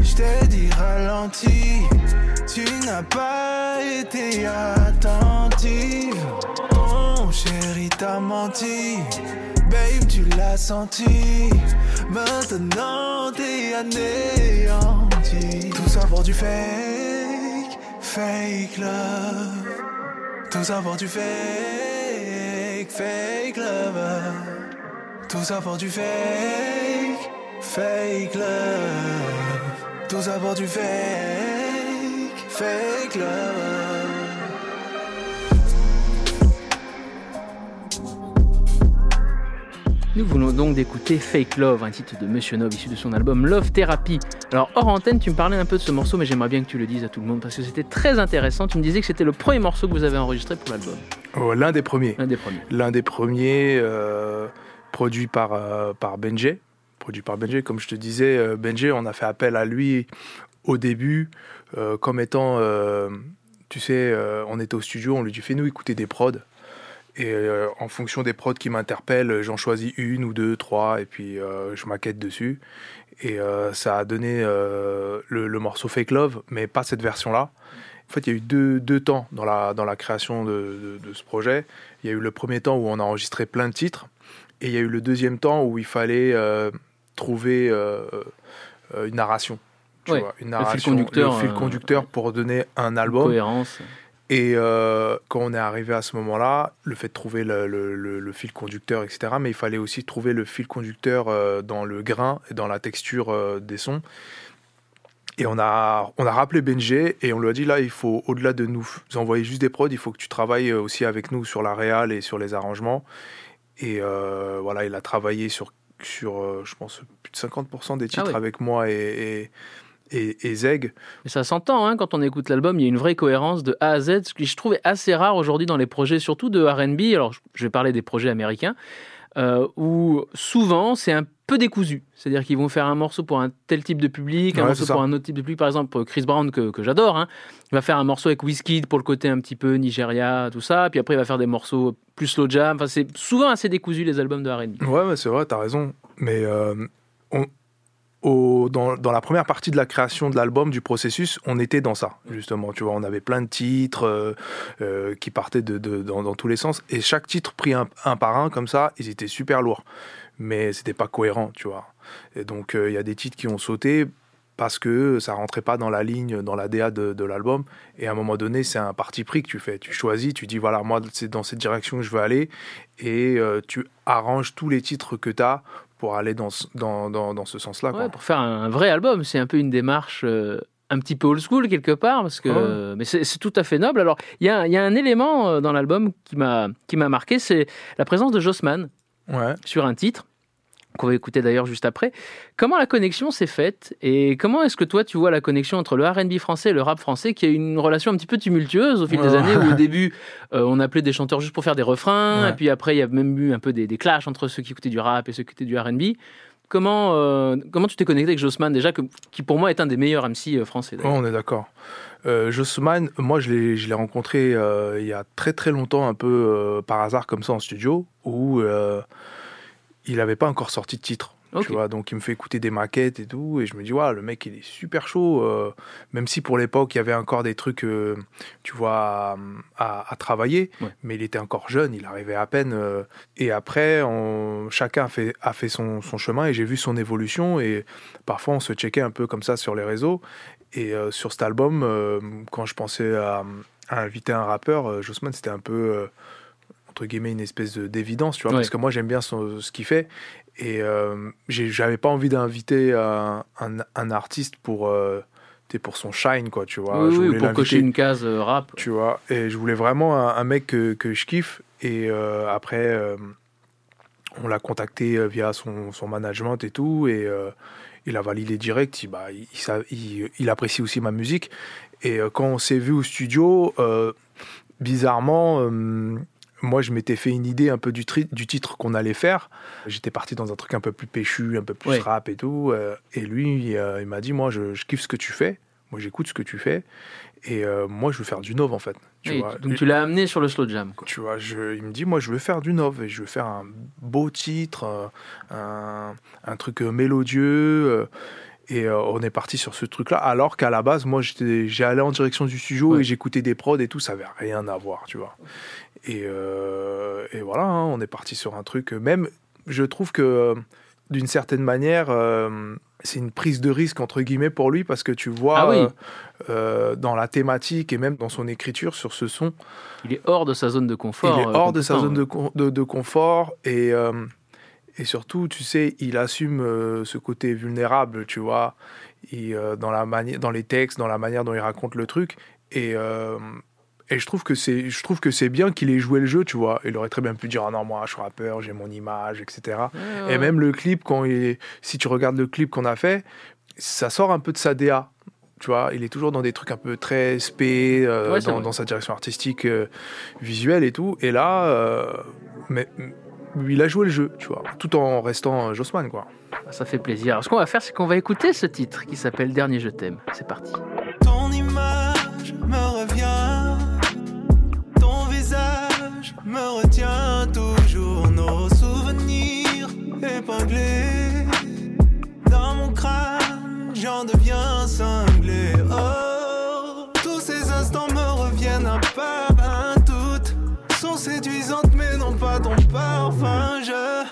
Je t'ai dit ralenti. Tu n'as pas été attentive. Ton chéri t'a menti. Babe, tu l'as senti. Maintenant t'es anéanti. Tout ça pour du fake, fake love. Tout ça pour du fake, fake love. Tout ça pour du fake, fake love. Tout ça pour du fake, fake love. Nous venons donc d'écouter Fake Love, un titre de Monsieur Nov issu de son album Love Therapy. Alors, hors antenne, tu me parlais un peu de ce morceau, mais j'aimerais bien que tu le dises à tout le monde parce que c'était très intéressant. Tu me disais que c'était le premier morceau que vous avez enregistré pour l'album. Oh, L'un des premiers. L'un des premiers. L'un des premiers, euh, produit par, euh, par. Produit par Benjé, comme je te disais, euh, Benjé, on a fait appel à lui au début euh, comme étant, euh, tu sais, on était au studio, on lui dit fais-nous écouter des prods. Et en fonction des prods qui m'interpellent, j'en choisis une ou deux, trois, et puis je maquette dessus. Et ça a donné le, morceau Fake Love, mais pas cette version-là. En fait, il y a eu deux, temps dans la, dans la création de, ce projet. Il y a eu le premier temps où on a enregistré plein de titres, et il y a eu le deuxième temps où il fallait trouver euh, euh, une narration. Tu Ouais, vois, une le fil narration, conducteur, le fil euh, conducteur pour donner un album. Cohérence. Et euh, quand on est arrivé à ce moment-là, le fait de trouver le, le- le- le fil conducteur, etc., mais il fallait aussi trouver le fil conducteur euh, dans le grain et dans la texture euh, des sons. Et on a, on a rappelé Benjé et on lui a dit là, il faut, au-delà de nous envoyer juste des prods, il faut que tu travailles aussi avec nous sur la réal et sur les arrangements. Et voilà, il a travaillé sur, sur euh, je pense, plus de 50% des titres Ah ouais. avec moi et, et, et, et Zeg. Mais ça s'entend hein, quand on écoute l'album, il y a une vraie cohérence de A à Z, ce que je trouve assez rare aujourd'hui dans les projets, surtout de RB. Alors, je- je vais parler des projets américains, euh, où souvent c'est un peu décousu. C'est-à-dire qu'ils vont faire un morceau pour un tel type de public, un Ouais, morceau pour un autre type de public. Par exemple, Chris Brown, que, que j'adore, hein, il va faire un morceau avec Wizkid pour le côté un petit peu Nigeria, tout ça. Puis après, il va faire des morceaux plus slow jam. Enfin, c'est souvent assez décousu les albums de RB. Ouais, ouais, c'est vrai, t'as raison. Mais euh, on- au- dans, dans la première partie de la création de l'album, du processus, on était dans ça, justement. Tu vois, on avait plein de titres euh, euh, qui partaient de, de- dans, dans tous les sens. Et chaque titre pris un, un par un, comme ça, ils étaient super lourds. Mais c'était pas cohérent, tu vois. Et donc, euh, il y a des titres qui ont sauté parce que ça rentrait pas dans la ligne, dans la DA de, de l'album. Et à un moment donné, c'est un parti pris que tu fais. Tu choisis, tu dis voilà, moi, c'est dans cette direction que je veux aller. Et euh, tu arranges tous les titres que tu as pour aller dans, ce- dans, dans, dans ce sens-là. quoi. Pour faire un, un vrai album, c'est un peu une démarche euh, un petit peu old school quelque part, parce que, mais c'est tout à fait noble. Alors, il y a, y a un élément dans l'album qui m'a qui m'a marqué, c'est la présence de Jossman Ouais. sur un titre qu'on va écouter d'ailleurs juste après. Comment la connexion s'est faite et comment est-ce que toi tu vois la connexion entre le R&B français et le rap français qui a une relation un petit peu tumultueuse au fil des années où au début euh, on appelait des chanteurs juste pour faire des refrains Ouais. et puis après il y a même eu un peu des, des clashs entre ceux qui écoutaient du rap et ceux qui écoutaient du R&B. Comment, euh, comment tu t'es connecté avec Jossman déjà, qui pour moi est un des meilleurs MC euh, français d'ailleurs? on est d'accord. Euh, moi je l'ai, rencontré euh, il y a très très longtemps, un peu par hasard comme ça en studio, où il n'avait pas encore sorti de titre. Tu vois, donc il me fait écouter des maquettes et tout, et je me dis, ouais, le mec il est super chaud, euh, même si pour l'époque il y avait encore des trucs, euh, tu vois, à, à- à travailler, Ouais. mais il était encore jeune, il arrivait à peine. euh, et après, on- chacun a fait, a fait son, son chemin, et j'ai vu son évolution, et parfois on se checkait un peu comme ça sur les réseaux. Et sur cet album, quand je pensais à, à inviter un rappeur, Jossman, c'était un peu, entre guillemets, une espèce de- d'évidence, tu vois, Ouais. parce que moi j'aime bien son- ce qu'il fait. Et euh, j'avais pas envie d'inviter un, un- un artiste pour, euh, pour son shine, quoi, tu vois. oui, Je oui, voulais pour cocher une case euh, rap. Tu vois, et je voulais vraiment un, un mec que, que je kiffe. Et euh, après, euh, on l'a contacté euh, via son, son management et tout. Et euh, il a validé direct. Il, bah, il, il apprécie aussi ma musique. Et euh, quand on s'est vu au studio, euh, bizarrement, euh, moi, je m'étais fait une idée un peu du, tri- du titre qu'on allait faire. J'étais parti dans un truc un peu plus péchu, un peu plus Ouais. rap et tout. euh, et lui, euh, il m'a dit, moi, je, je kiffe ce que tu fais. Moi, j'écoute ce que tu fais. Et euh, moi, je veux faire du nov, en fait. Tu vois. donc tu l'as amené sur le slow jam. quoi. Tu vois, je, il me dit, moi, je veux faire du nov et je veux faire un beau titre, un, un truc mélodieux. Et euh, on est parti sur ce truc-là, alors qu'à la base, moi, j'étais- j'ai allé en direction du studio Ouais. et j'écoutais des prods et tout, ça avait rien à voir, tu vois. Et, euh, et voilà, hein, on est parti sur un truc. Même, je trouve que euh, d'une certaine manière, euh, c'est une prise de risque entre guillemets pour lui parce que tu vois Ah oui. euh, dans la thématique et même dans son écriture sur ce son, Il est hors de sa zone de confort. il est hors de sa zone de, de, de confort et, et surtout, tu sais, il assume euh, ce côté vulnérable, tu vois, et, euh, dans, la mani- dans les textes, dans la manière dont il raconte le truc. Et, euh, et je trouve que c'est je trouve que c'est bien qu'il ait joué le jeu, tu vois. Il aurait très bien pu dire ah non moi je suis rappeur, j'ai mon image, etc. Et même le clip quand il si tu regardes le clip qu'on a fait, ça sort un peu de sa DA. Tu vois, il est toujours dans des trucs un peu très spé, Ouais, dans, dans sa direction artistique, visuelle et tout. Et là, mais, il a joué le jeu, tu vois, tout en restant euh, Jossman, quoi. Ça fait plaisir. Alors, ce qu'on va faire, c'est qu'on va écouter ce titre qui s'appelle Dernier Je t'aime. C'est parti. Ton image me revient, ton visage me retient toujours nos souvenirs épinglés dans mon crâne, j'en deviens cinglé. Oh, tous ces instants me reviennent un par un, toutes sont séduisantes parfum. Je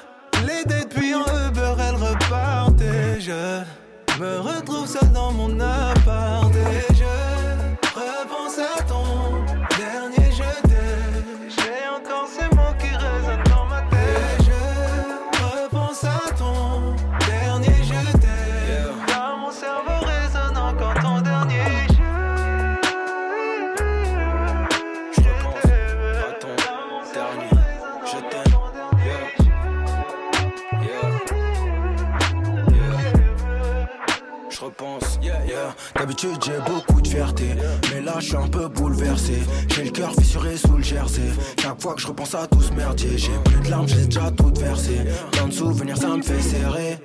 les depuis en Uber, elles repartent et je me retrouve seul dans mon appart D'habitude j'ai beaucoup de fierté, mais là je suis un peu bouleversé. J'ai le cœur fissuré sous le jersey. Chaque fois que je repense à tout ce merdier, j'ai plus de larmes, j'ai déjà tout versé. Plein de souvenirs, ça me fait serrer.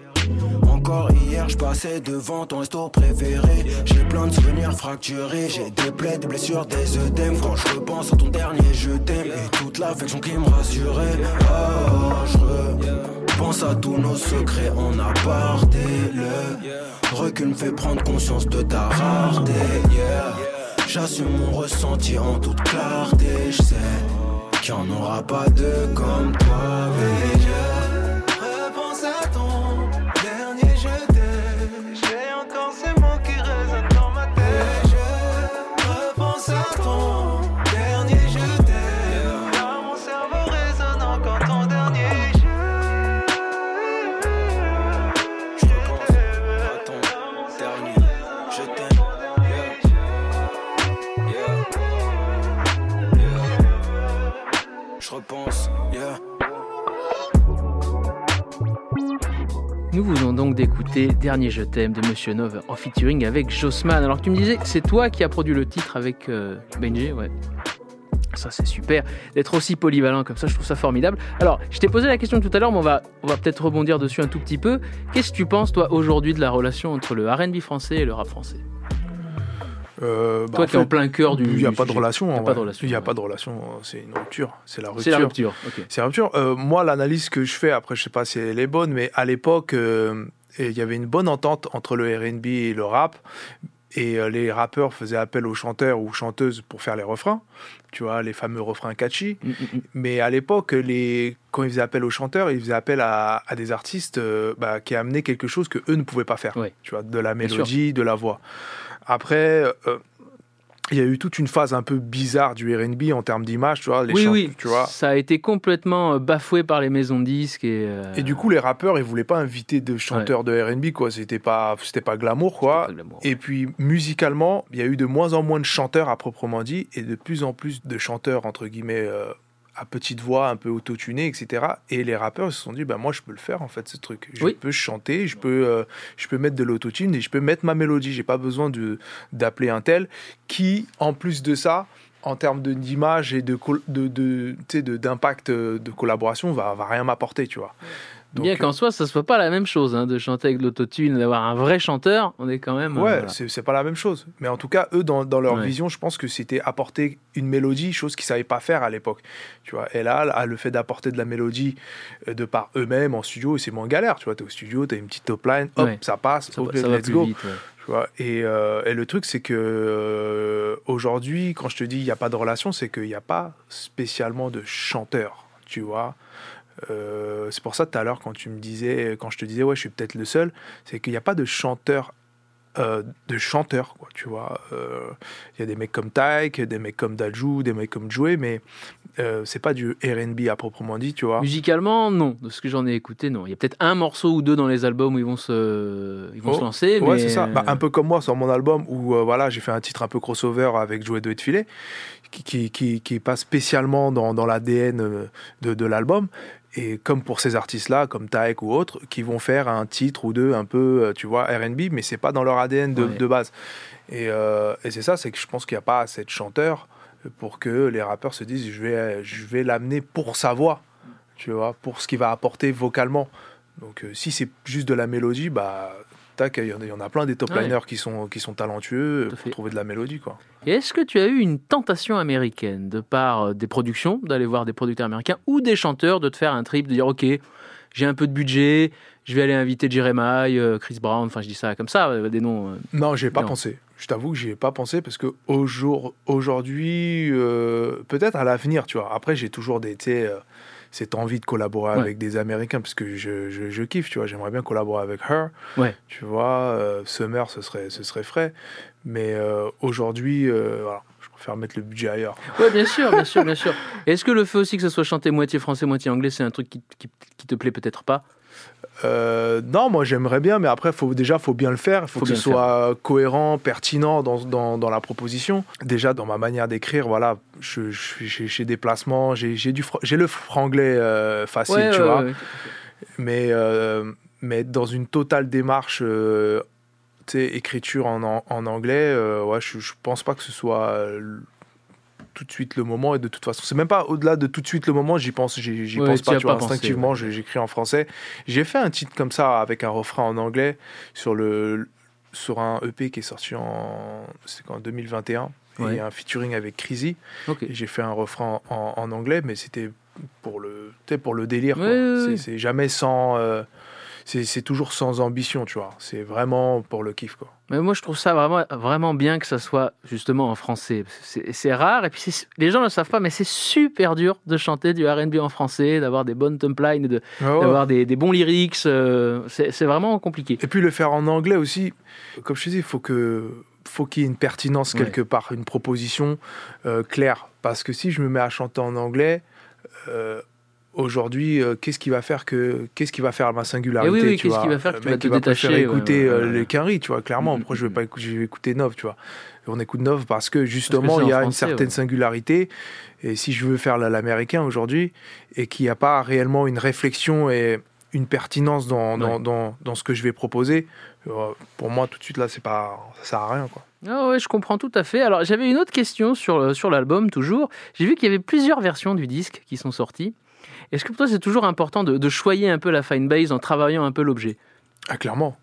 Encore hier, je passais devant ton resto préféré. J'ai plein de souvenirs fracturés. J'ai des plaies, des blessures, des œdèmes. Quand je repense à ton dernier, je t'aime. Et toute l'affection qui me rassurait. Oh, je repense à tous nos secrets en aparté. Le recul me fait prendre conscience de ta rareté. Yeah. J'assume mon ressenti en toute clarté. Je sais qu'il n'y en aura pas deux comme toi. Nous venons donc d'écouter Dernier Je t'aime de Monsieur Nove en featuring avec Jossman. Alors tu me disais c'est toi qui as produit le titre avec euh, Benji, ouais. Ça c'est super d'être aussi polyvalent comme ça, je trouve ça formidable. Alors je t'ai posé la question tout à l'heure, mais on va, on va peut-être rebondir dessus un tout petit peu. Qu'est-ce que tu penses toi aujourd'hui de la relation entre le R&B français et le rap français? Euh, bah, Toi qui es en plein cœur du Il n'y a pas de relation. Il y a en pas de vrai. relation, Il n'y a ouais. pas de relation. C'est une rupture. C'est la rupture. C'est la rupture. C'est la rupture. Euh, moi, l'analyse que je fais, après, je sais pas si elle est bonne, mais à l'époque, euh, il y avait une bonne entente entre le R&B et le rap. Et euh, les rappeurs faisaient appel aux chanteurs ou chanteuses pour faire les refrains. Tu vois, les fameux refrains catchy. Mm, Mais à l'époque, les... quand ils faisaient appel aux chanteurs, ils faisaient appel à, à des artistes bah, qui amenaient quelque chose que eux ne pouvaient pas faire. Tu vois, de la mélodie, de la voix. Après, euh, il y a eu toute une phase un peu bizarre du R&B en termes d'image, tu vois. Les oui, oui, tu vois. ça a été complètement euh, bafoué par les maisons de disques et, euh, Et du coup, les rappeurs, ils voulaient pas inviter de chanteurs de R&B, quoi. C'était pas, c'était pas glamour, quoi. Et puis, musicalement, il y a eu de moins en moins de chanteurs à proprement dit, et de plus en plus de chanteurs entre guillemets euh, à petite voix, un peu autotunés, etc. Et les rappeurs se sont dit, bah moi, je peux le faire en fait, ce truc. Je peux chanter, je peux, euh, je peux mettre de l'autotune et je peux mettre ma mélodie. J'ai pas besoin de d'appeler un tel qui, en plus de ça. En termes d'image et de col- de, de, de- d'impact euh, de collaboration, va, va rien m'apporter, tu vois. Bien qu'en soi, ça se soit pas la même chose hein, de chanter avec l'autotune, d'avoir un vrai chanteur, on est quand même. euh, Ouais, voilà. c'est pas la même chose. Mais en tout cas, eux, dans, dans leur Ouais. vision, je pense que c'était apporter une mélodie, chose qu'ils savaient pas faire à l'époque. Tu vois, et là, le fait d'apporter de la mélodie euh, de par eux-mêmes en studio, c'est moins galère. Tu vois, t'es au studio, t'as une petite top line, hop, Ouais. ça passe, Ça ça let's go. vite, ouais. Tu vois, et, euh, et le truc, c'est que euh, aujourd'hui, quand je te dis il n'y a pas de relation, c'est qu'il n'y a pas spécialement de chanteur. Tu vois. Euh, c'est pour ça tout à l'heure quand tu me disais, quand je te disais ouais, je suis peut-être le seul, c'est qu'il n'y a pas de chanteur. euh, de chanteurs quoi tu vois Euh, il y a des mecs comme Tyke des mecs comme Daljou des mecs comme Joey mais c'est pas du R&B à proprement dit tu vois Musicalement, non. De ce que j'en ai écouté, non. Il y a peut-être un morceau ou deux dans les albums où ils vont se, ils vont Oh, se lancer. Ouais, mais... c'est ça. Bah, un peu comme moi sur mon album où voilà, j'ai fait un titre un peu crossover avec Joey de Filet, qui, qui, qui, qui est pas spécialement dans, dans l'ADN de, de l'album. Et comme pour ces artistes-là, comme Taek ou autres, qui vont faire un titre ou deux un peu, euh, tu vois, RB, mais c'est pas dans leur ADN de, Ouais. de base. Et, euh, et c'est ça, c'est que je pense qu'il n'y a pas assez de chanteurs pour que les rappeurs se disent je vais, je vais l'amener pour sa voix, tu vois, pour ce qu'il va apporter vocalement. Donc euh, si c'est juste de la mélodie, bah tac, il y, en a- plein des top Ouais. liners qui sont qui sont talentueux pour trouver de la mélodie quoi. Et est-ce que tu as eu une tentation américaine de par euh, des productions, d'aller voir des producteurs américains ou des chanteurs, de te faire un trip, de dire ok, j'ai un peu de budget, je vais aller inviter Jeremiah, euh, Chris Brown, enfin je dis ça comme ça, euh, des noms. Non, j'ai pas pensé. Je t'avoue que j'y ai pas pensé parce que au jour- aujourd'hui, euh, peut-être à l'avenir, tu vois. Après, j'ai toujours des, euh, cette envie de collaborer Ouais. avec des Américains parce que je, je, je kiffe, tu vois. J'aimerais bien collaborer avec Her. Ouais. Tu vois, euh, Summer, ce serait, ce serait frais. Mais euh, aujourd'hui, euh, voilà, je préfère mettre le budget ailleurs. Ouais, bien sûr, bien sûr, bien sûr. Est-ce que le fait aussi que ce soit chanté moitié français, moitié anglais, c'est un truc qui, qui, qui te plaît peut-être pas? Euh, non, moi j'aimerais bien, mais après, faut, déjà, faut bien le faire. Il faut, Faut que ce soit cohérent, pertinent dans, dans, dans la proposition. Déjà, dans ma manière d'écrire, voilà, je, je- j'ai des placements, j'ai le franglais euh, facile, Ouais, tu ouais, vois. ouais, Mais, euh, mais dans une totale démarche, euh, tu sais, écriture en, en, en anglais, euh, ouais, je, pense pas que ce soit euh, tout de suite le moment. Et de toute façon, c'est même pas au-delà de tout de suite le moment, j'y pense, j'y Ouais, pense pas, tu vois, pas pensé, instinctivement, ouais. j'écris en français. J'ai fait un titre comme ça avec un refrain en anglais sur, le, sur un EP qui est sorti en, c'est en 2021. Ouais. Et un featuring avec Crazy. J'ai fait un refrain en, en anglais, mais c'était pour le, pour le délire. C'est jamais sans. euh, c'est toujours sans ambition, tu vois. C'est vraiment pour le kiff, quoi. Mais moi, je trouve ça vraiment, vraiment bien que ça soit justement en français. C'est rare, et puis les gens ne le savent pas, mais c'est super dur de chanter du RB en français, d'avoir des bonnes templines, de- Ah d'avoir des, des bons lyrics. euh, c'est vraiment compliqué. Et puis le faire en anglais aussi, comme je te dis, il faut que faut qu'il y ait une pertinence Ouais. quelque part, une proposition euh, claire. Parce que si je me mets à chanter en anglais, euh, aujourd'hui, euh, qu'est-ce qui va faire que qu'est-ce qui va faire ma singularité Eh oui, oui, tu qu'est-ce vois? qui va faire que tu vas te va détacher, ouais, écouter ouais, euh, ouais. les Quinry, tu vois, clairement. Mm, Pourquoi mm, je vais pas je vais écouter Nov, tu vois. On écoute Nov parce que justement, il y a une certaine singularité. Et si je veux faire la- l'américain aujourd'hui, et qu'il n'y a pas réellement une réflexion et une pertinence dans, dans, dans, dans ce que je vais proposer, euh, pour moi, tout de suite, là, c'est pas, ça sert à rien, quoi. Ah ouais, je comprends tout à fait. Alors, j'avais une autre question sur, sur l'album, toujours. J'ai vu qu'il y avait plusieurs versions du disque qui sont sorties. Est-ce que pour toi, c'est toujours important de, de choyer un peu la fine base en travaillant un peu l'objet? Ah, clairement.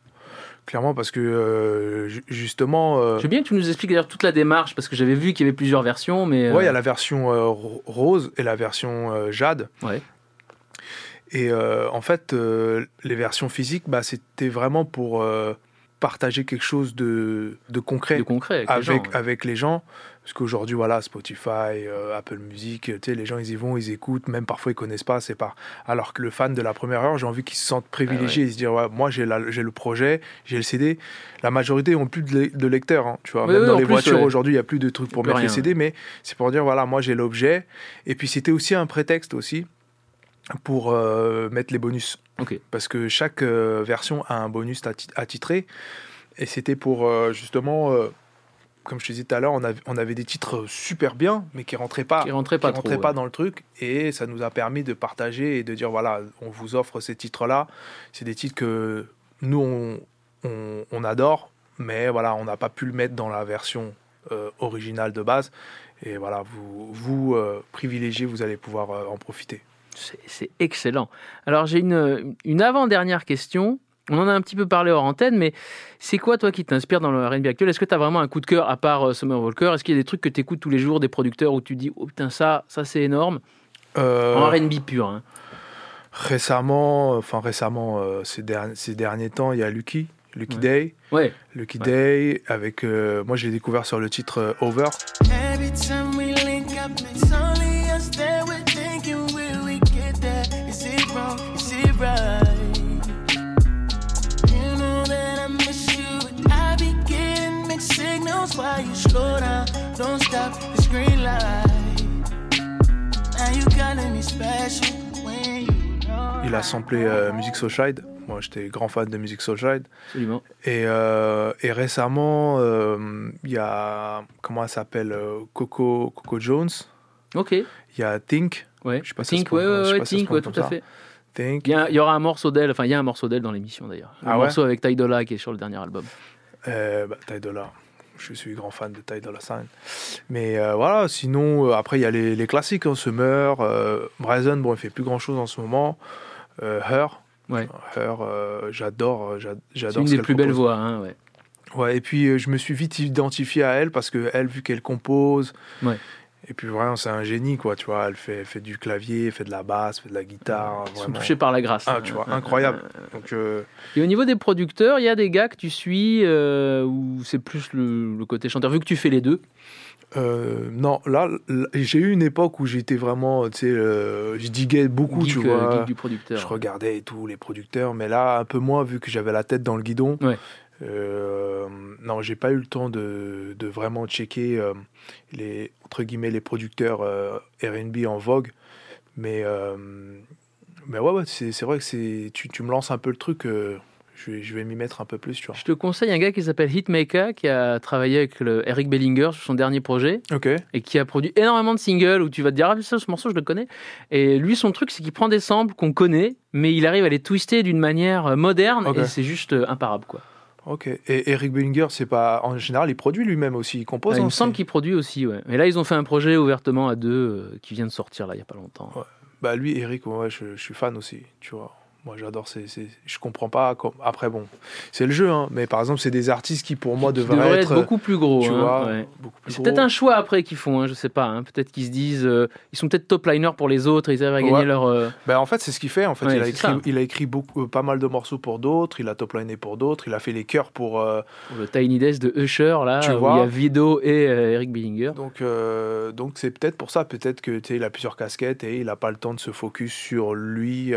Clairement, parce que euh, ju- justement. euh, Je veux bien que tu nous expliques d'ailleurs toute la démarche, parce que j'avais vu qu'il y avait plusieurs versions, mais... Ouais, il y a euh, la version euh, ro- rose et la version jade. Ouais. Et en fait, les versions physiques, bah, c'était vraiment pour partager quelque chose de, de concret, De concret avec les avec, gens, ouais. avec les gens. Parce qu'aujourd'hui, voilà, Spotify, euh, Apple Music, les gens, ils y vont, ils écoutent, même parfois, ils connaissent pas, c'est pas. Alors que le fan de la première heure, j'ai envie qu'il se sente privilégié, Ah ils se disent, ouais, moi, j'ai le projet, j'ai le CD. La majorité ont plus de, le- de lecteurs, hein, tu vois. Oui, même oui, dans les plus, voitures, ouais. aujourd'hui, il n'y a plus de trucs pour mettre les rien, CD, mais c'est pour dire, voilà, moi, j'ai l'objet. Et puis, c'était aussi un prétexte aussi pour euh, mettre les bonus. Ok. Parce que chaque euh, version a un bonus atti- attitré. Et c'était pour euh, justement, comme je te disais tout à l'heure, on avait, on avait des titres super bien, mais qui rentraient pas, Qui rentraient pas trop, pas ouais. dans le truc. Et ça nous a permis de partager et de dire voilà, on vous offre ces titres-là. C'est des titres que nous, on, on- on adore, mais voilà, on n'a pas pu le mettre dans la version euh, originale de base. Et voilà, vous, vous euh, privilégiés, vous allez pouvoir euh, en profiter. C'est- C'est excellent. Alors j'ai une, une avant-dernière question. On en a un petit peu parlé hors antenne, mais c'est quoi toi qui t'inspire dans le R&B actuel? Est-ce que tu as vraiment un coup de cœur à part euh, Summer Walker? Est-ce qu'il y a des trucs que tu écoutes tous les jours, des producteurs où tu dis oh putain ça, ça c'est énorme? Euh, En R&B pur. hein. Récemment, enfin récemment, euh, ces, derni- ces derniers temps, il y a Lucky, Lucky Ouais. Day. Ouais. Lucky Ouais. Day, avec. euh, moi, je l'ai découvert sur le titre euh, Over. Every time we link up, you slow down? Don't stop, green light. Now you calling me special when you know. Il a samplé euh, Music Soulchild. Moi, j'étais grand fan de Music Soulchild. Absolument. Et, euh, et récemment, euh, il y a. Comment elle s'appelle euh, Coco, Coco Jones. Ok. Il y a Think. Ouais. Je sais pas si Think, se ouais, ouais, ouais, pas si Think, ouais, tout à ça. fait. Think. Il y, a- il y aura un morceau d'elle, enfin il y a un morceau d'elle dans l'émission d'ailleurs. Un Ah ouais morceau avec Ty Dolla qui est sur le dernier album. Euh, bah, Ty Dolla. Je suis grand fan de Ty Dolla Sign. Mais euh, voilà, sinon, euh, après, il y a les, les classiques, hein, Summer, euh, Brazen, bon, il fait plus grand chose en ce moment. Euh, Her. Ouais. Her, j'adore. j'a- J'adore C'est une ce des plus belles voix, hein, ouais. Ouais, et puis je me suis vite identifié à elle parce que elle, vu qu'elle compose, Ouais. Et puis vraiment c'est un génie quoi, tu vois, elle fait, elle fait du clavier, elle fait de la basse, elle fait de la guitare. Ils sont vraiment. touchés par la grâce. Ah, tu vois, Euh, incroyable. euh, Donc euh, Et au niveau des producteurs, il y a des gars que tu suis euh, ou c'est plus le, le côté chanteur, vu que tu fais les deux? Euh, non, là, là, j'ai eu une époque où j'étais vraiment, tu sais, euh, je diguais beaucoup, geek, tu euh, vois. geek du producteur. Je regardais et tout les producteurs, mais là un peu moins vu que j'avais la tête dans le guidon. Ouais. Euh, non, j'ai pas eu le temps de, de vraiment checker euh, les entre guillemets les producteurs euh, R&B en vogue, mais euh, mais ouais, ouais c'est vrai que c'est tu, tu me lances un peu le truc. je vais, je vais m'y mettre un peu plus, tu vois. Je te conseille un gars qui s'appelle Hitmaker, qui a travaillé avec le Eric Bellinger sur son dernier projet et qui a produit énormément de singles où tu vas te dire ah ça, ce morceau je le connais. Et lui son truc c'est qu'il prend des samples qu'on connaît, mais il arrive à les twister d'une manière moderne et c'est juste imparable quoi. Ok. Et Eric Bellinger, c'est pas en général, il produit lui-même aussi, il compose. Ah, il me semble qu'il produit aussi ouais. Et là ils ont fait un projet ouvertement à deux euh, qui vient de sortir là il y a pas longtemps. Ouais. Bah lui, Eric, ouais, je, je suis fan aussi, tu vois. Moi, j'adore. C'est, c'est- je comprends pas. comme- Après, bon, c'est le jeu, hein. Mais par exemple, c'est des artistes qui, pour moi, devraient devrait être, être beaucoup plus gros. Tu hein, vois, ouais. C'est peut-être un choix après qu'ils font, hein, je sais pas. hein. Peut-être qu'ils se disent, euh, ils sont peut-être top liner pour les autres, ils arrivent à gagner leur. euh, Ben, en fait, c'est ce qu'il fait. En fait, Ouais, il, a écrit, il a écrit beaucoup, euh, pas mal de morceaux pour d'autres. Il a top liné pour d'autres. Il a fait les chœurs pour. euh, pour le Tiny Desk de Usher là, Tu où vois. il y a Vido et Eric Billinger. donc, donc c'est peut-être pour ça. Peut-être que tu sais, il a plusieurs casquettes et il a pas le temps de se focus sur lui,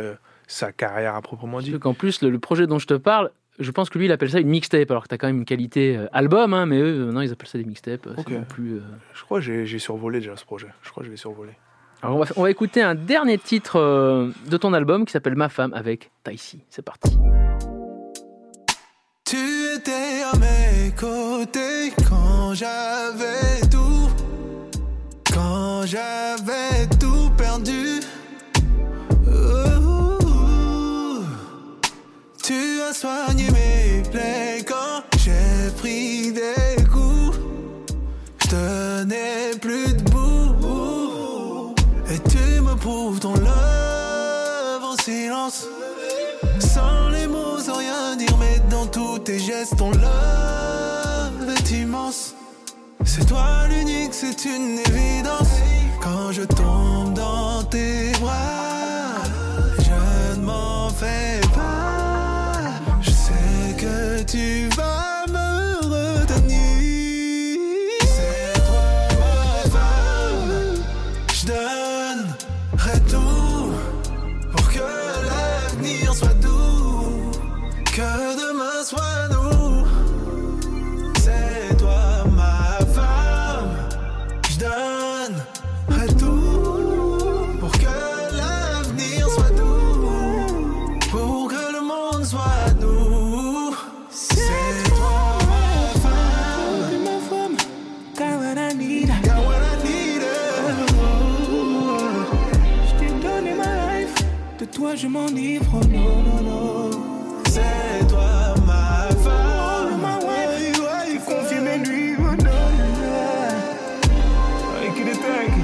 sa carrière à proprement dit. Qu'en plus, le, le projet dont je te parle, je pense que lui, il appelle ça une mixtape, alors que tu as quand même une qualité euh, album, hein, mais eux, non, ils appellent ça des mixtapes. euh, Ok. C'est non plus. euh, Je crois que j'ai, j'ai survolé déjà ce projet. Je crois que je vais survoler. Alors on, va, on va écouter un dernier titre euh, de ton album qui s'appelle Ma femme avec Taïsi. C'est parti. Tu étais à mes côtés quand j'avais tout, quand j'avais tout perdu. Tu as soigné mes plaies quand j'ai pris des coups. Je tenais plus debout. Et tu me prouves ton love en silence. Sans les mots, sans rien dire, mais dans tous tes gestes, ton love est immense. C'est toi l'unique, c'est une évidence. Quand je tombe dans tes bras, toi je m'enivre. Oh non, non, non. C'est toi ma femme. Ma wife. Tu confies mes nuits. Oh non, non. Avec des tags.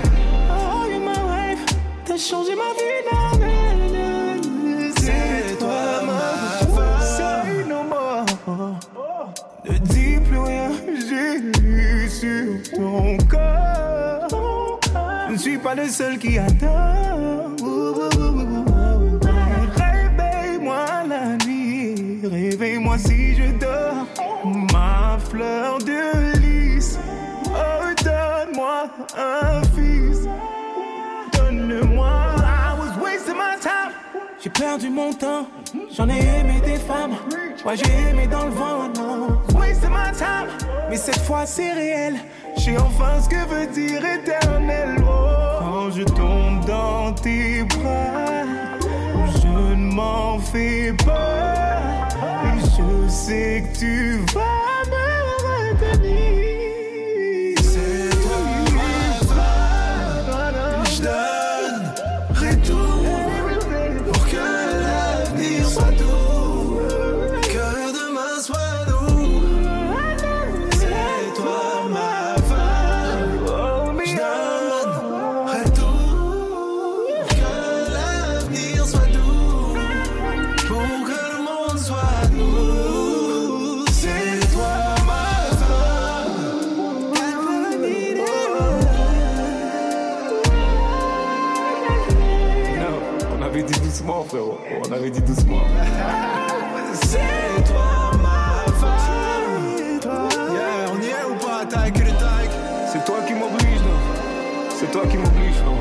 Oh, you're my wife. T'as changé ma vie. Non, non, non. C'est toi ma femme. No more. Ne dis plus rien, j'ai lu sur ton corps. Je ne suis pas le seul qui attend. Un fils. Donne-le-moi. I was wasting my time. J'ai perdu mon temps, j'en ai aimé des femmes. Moi j'ai aimé dans le vent, non. Wasting my time, mais cette fois c'est réel. J'ai enfin ce que veut dire éternel. Oh. Quand je tombe dans tes bras, je ne m'en fais pas. Et je sais que tu vas me frérot. On avait dit doucement. C'est toi ma femme. Yeah, on y est ou pas? C'est toi qui m'oblige, non C'est toi qui m'oblige, frérot.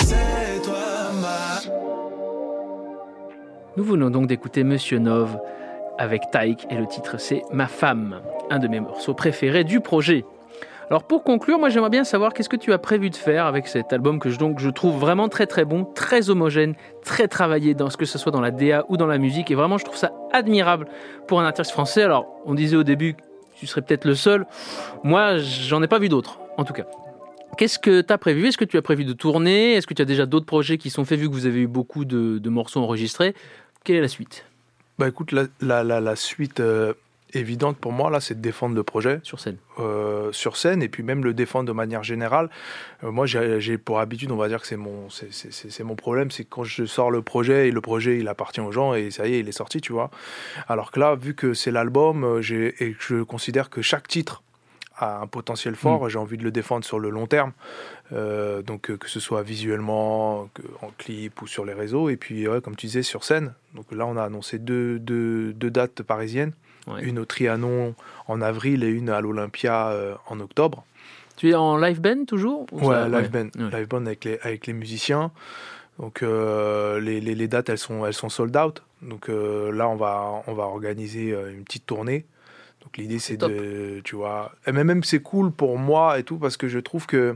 C'est toi ma. Nous venons donc d'écouter Monsieur Nov avec Taïk et le titre c'est Ma femme, un de mes morceaux préférés du projet. Alors pour conclure, moi j'aimerais bien savoir qu'est-ce que tu as prévu de faire avec cet album que je, donc, je trouve vraiment très très bon, très homogène, très travaillé dans ce que ce soit dans la DA ou dans la musique. Et vraiment je trouve ça admirable pour un artiste français. Alors on disait au début tu serais peut-être le seul, moi j'en ai pas vu d'autres en tout cas. Qu'est-ce que tu as prévu? Est-ce que tu as prévu de tourner? Est-ce que tu as déjà d'autres projets qui sont faits vu que vous avez eu beaucoup de, morceaux enregistrés? Quelle est la suite? Bah écoute, la suite euh, évidente pour moi, là, c'est de défendre le projet. Sur scène. Euh, sur scène, et puis même le défendre de manière générale. Euh, moi, j'ai pour habitude, on va dire que c'est mon, c'est- mon problème, c'est que quand je sors le projet, et le projet, il appartient aux gens, et ça y est, il est sorti, tu vois. Alors que là, vu que c'est l'album, euh, j'ai- et que je considère que chaque titre a un potentiel fort, j'ai envie de le défendre sur le long terme. Euh, donc que ce soit visuellement, que- en clip ou sur les réseaux. Et puis, ouais, comme tu disais, sur scène. Donc là, on a annoncé deux, deux, deux dates parisiennes. Une au Trianon en avril et une à l'Olympia euh, en octobre. Tu es en live band toujours ou Ouais, ça- live ouais. band, live band avec les, avec les musiciens. Donc euh, les, les, les dates, elles sont, elles sont sold out. Donc euh, là, on va, on va organiser une petite tournée. Donc l'idée c'est de, tu vois, et même c'est cool pour moi et tout parce que je trouve que,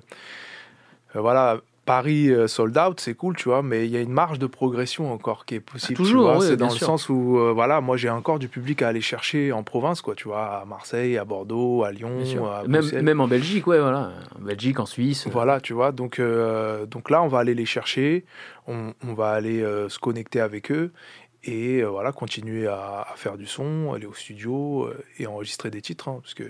voilà, Paris euh, sold out, c'est cool, tu vois, mais il y a une marge de progression encore qui est possible. toujours, c'est dans le sens où, euh, voilà, moi j'ai encore du public à aller chercher en province, quoi, tu vois, à Marseille, à Bordeaux, à Lyon, à Même, en Belgique, ouais, voilà. En Belgique, en Suisse. Voilà, tu vois. Donc, euh, donc là, on va aller les chercher, on, on va aller euh, se connecter avec eux et euh, voilà, continuer à, à faire du son, aller au studio euh, et enregistrer des titres, hein, parce que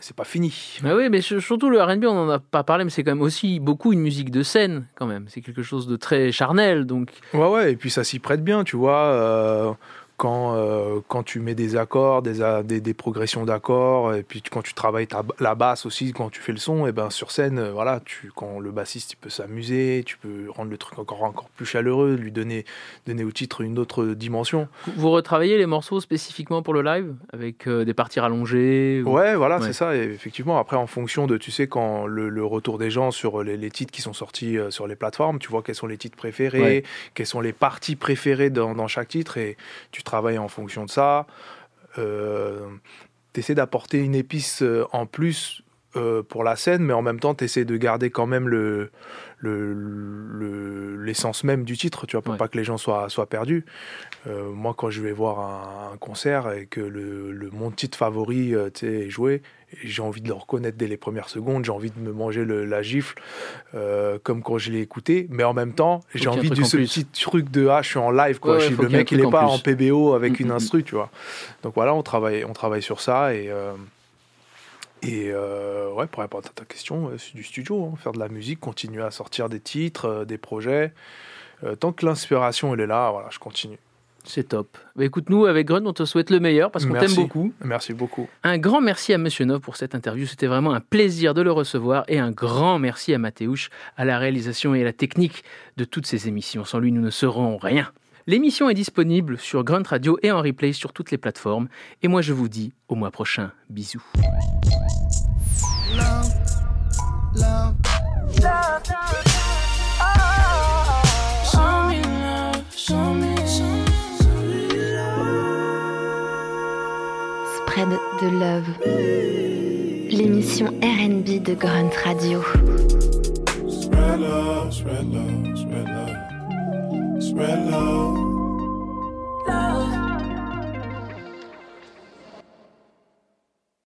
c'est pas fini. Mais oui, mais sur- surtout le R&B, on n'en a pas parlé, mais c'est quand même aussi beaucoup une musique de scène, quand même. C'est quelque chose de très charnel, donc... Ouais, ouais, et puis ça s'y prête bien, tu vois. euh, quand, euh, quand tu mets des accords, des, des, des progressions d'accords, et puis quand tu travailles ta, la basse aussi, quand tu fais le son, et ben sur scène, euh, voilà, tu, quand le bassiste il peut s'amuser, tu peux rendre le truc encore, encore plus chaleureux, lui donner, donner au titre une autre dimension. Vous retravaillez les morceaux spécifiquement pour le live, avec euh, des parties rallongées ou- Ouais, voilà, Ouais. c'est ça. Et effectivement, après, en fonction de, tu sais, quand le, le retour des gens sur les, les titres qui sont sortis sur les plateformes, tu vois quels sont les titres préférés, Ouais. quelles sont les parties préférées dans, dans chaque titre, et tu travailles en fonction de ça. Euh, tu essaies d'apporter une épice euh, en plus euh, pour la scène, mais en même temps, tu essaies de garder quand même le le- le- l'essence même du titre, tu vois, pour pas que les gens soient, soient perdus. Euh, moi, quand je vais voir un, un concert et que le, le- mon titre favori est joué, j'ai envie de le reconnaître dès les premières secondes, j'ai envie de me manger le- la gifle, euh, comme quand je l'ai écouté, mais en même temps, j'ai envie de ce plus. petit truc de ah, je suis en live, quoi. Ouais, Je ouais, le mec, il truc est pas plus. en PBO avec Mm, une mm, instru, tu vois. Donc voilà, on travaille, on travaille sur ça et. euh, et euh, ouais, pour répondre à ta question, c'est du studio, hein, faire de la musique, continuer à sortir des titres, des projets. Tant que l'inspiration elle est là, voilà, je continue. C'est top. Bah, écoute, nous, avec Grun, on te souhaite le meilleur parce qu'on t'aime beaucoup. Merci beaucoup. Un grand merci à Monsieur Nov pour cette interview. C'était vraiment un plaisir de le recevoir. Et un grand merci à Mathéouche, à la réalisation et à la technique de toutes ces émissions. Sans lui, nous ne serons rien. L'émission est disponible sur Grunt Radio et en replay sur toutes les plateformes. Et moi, je vous dis au mois prochain. Bisous. Love, love, love, Show me love, De Love, l'émission RB de Grunt Radio.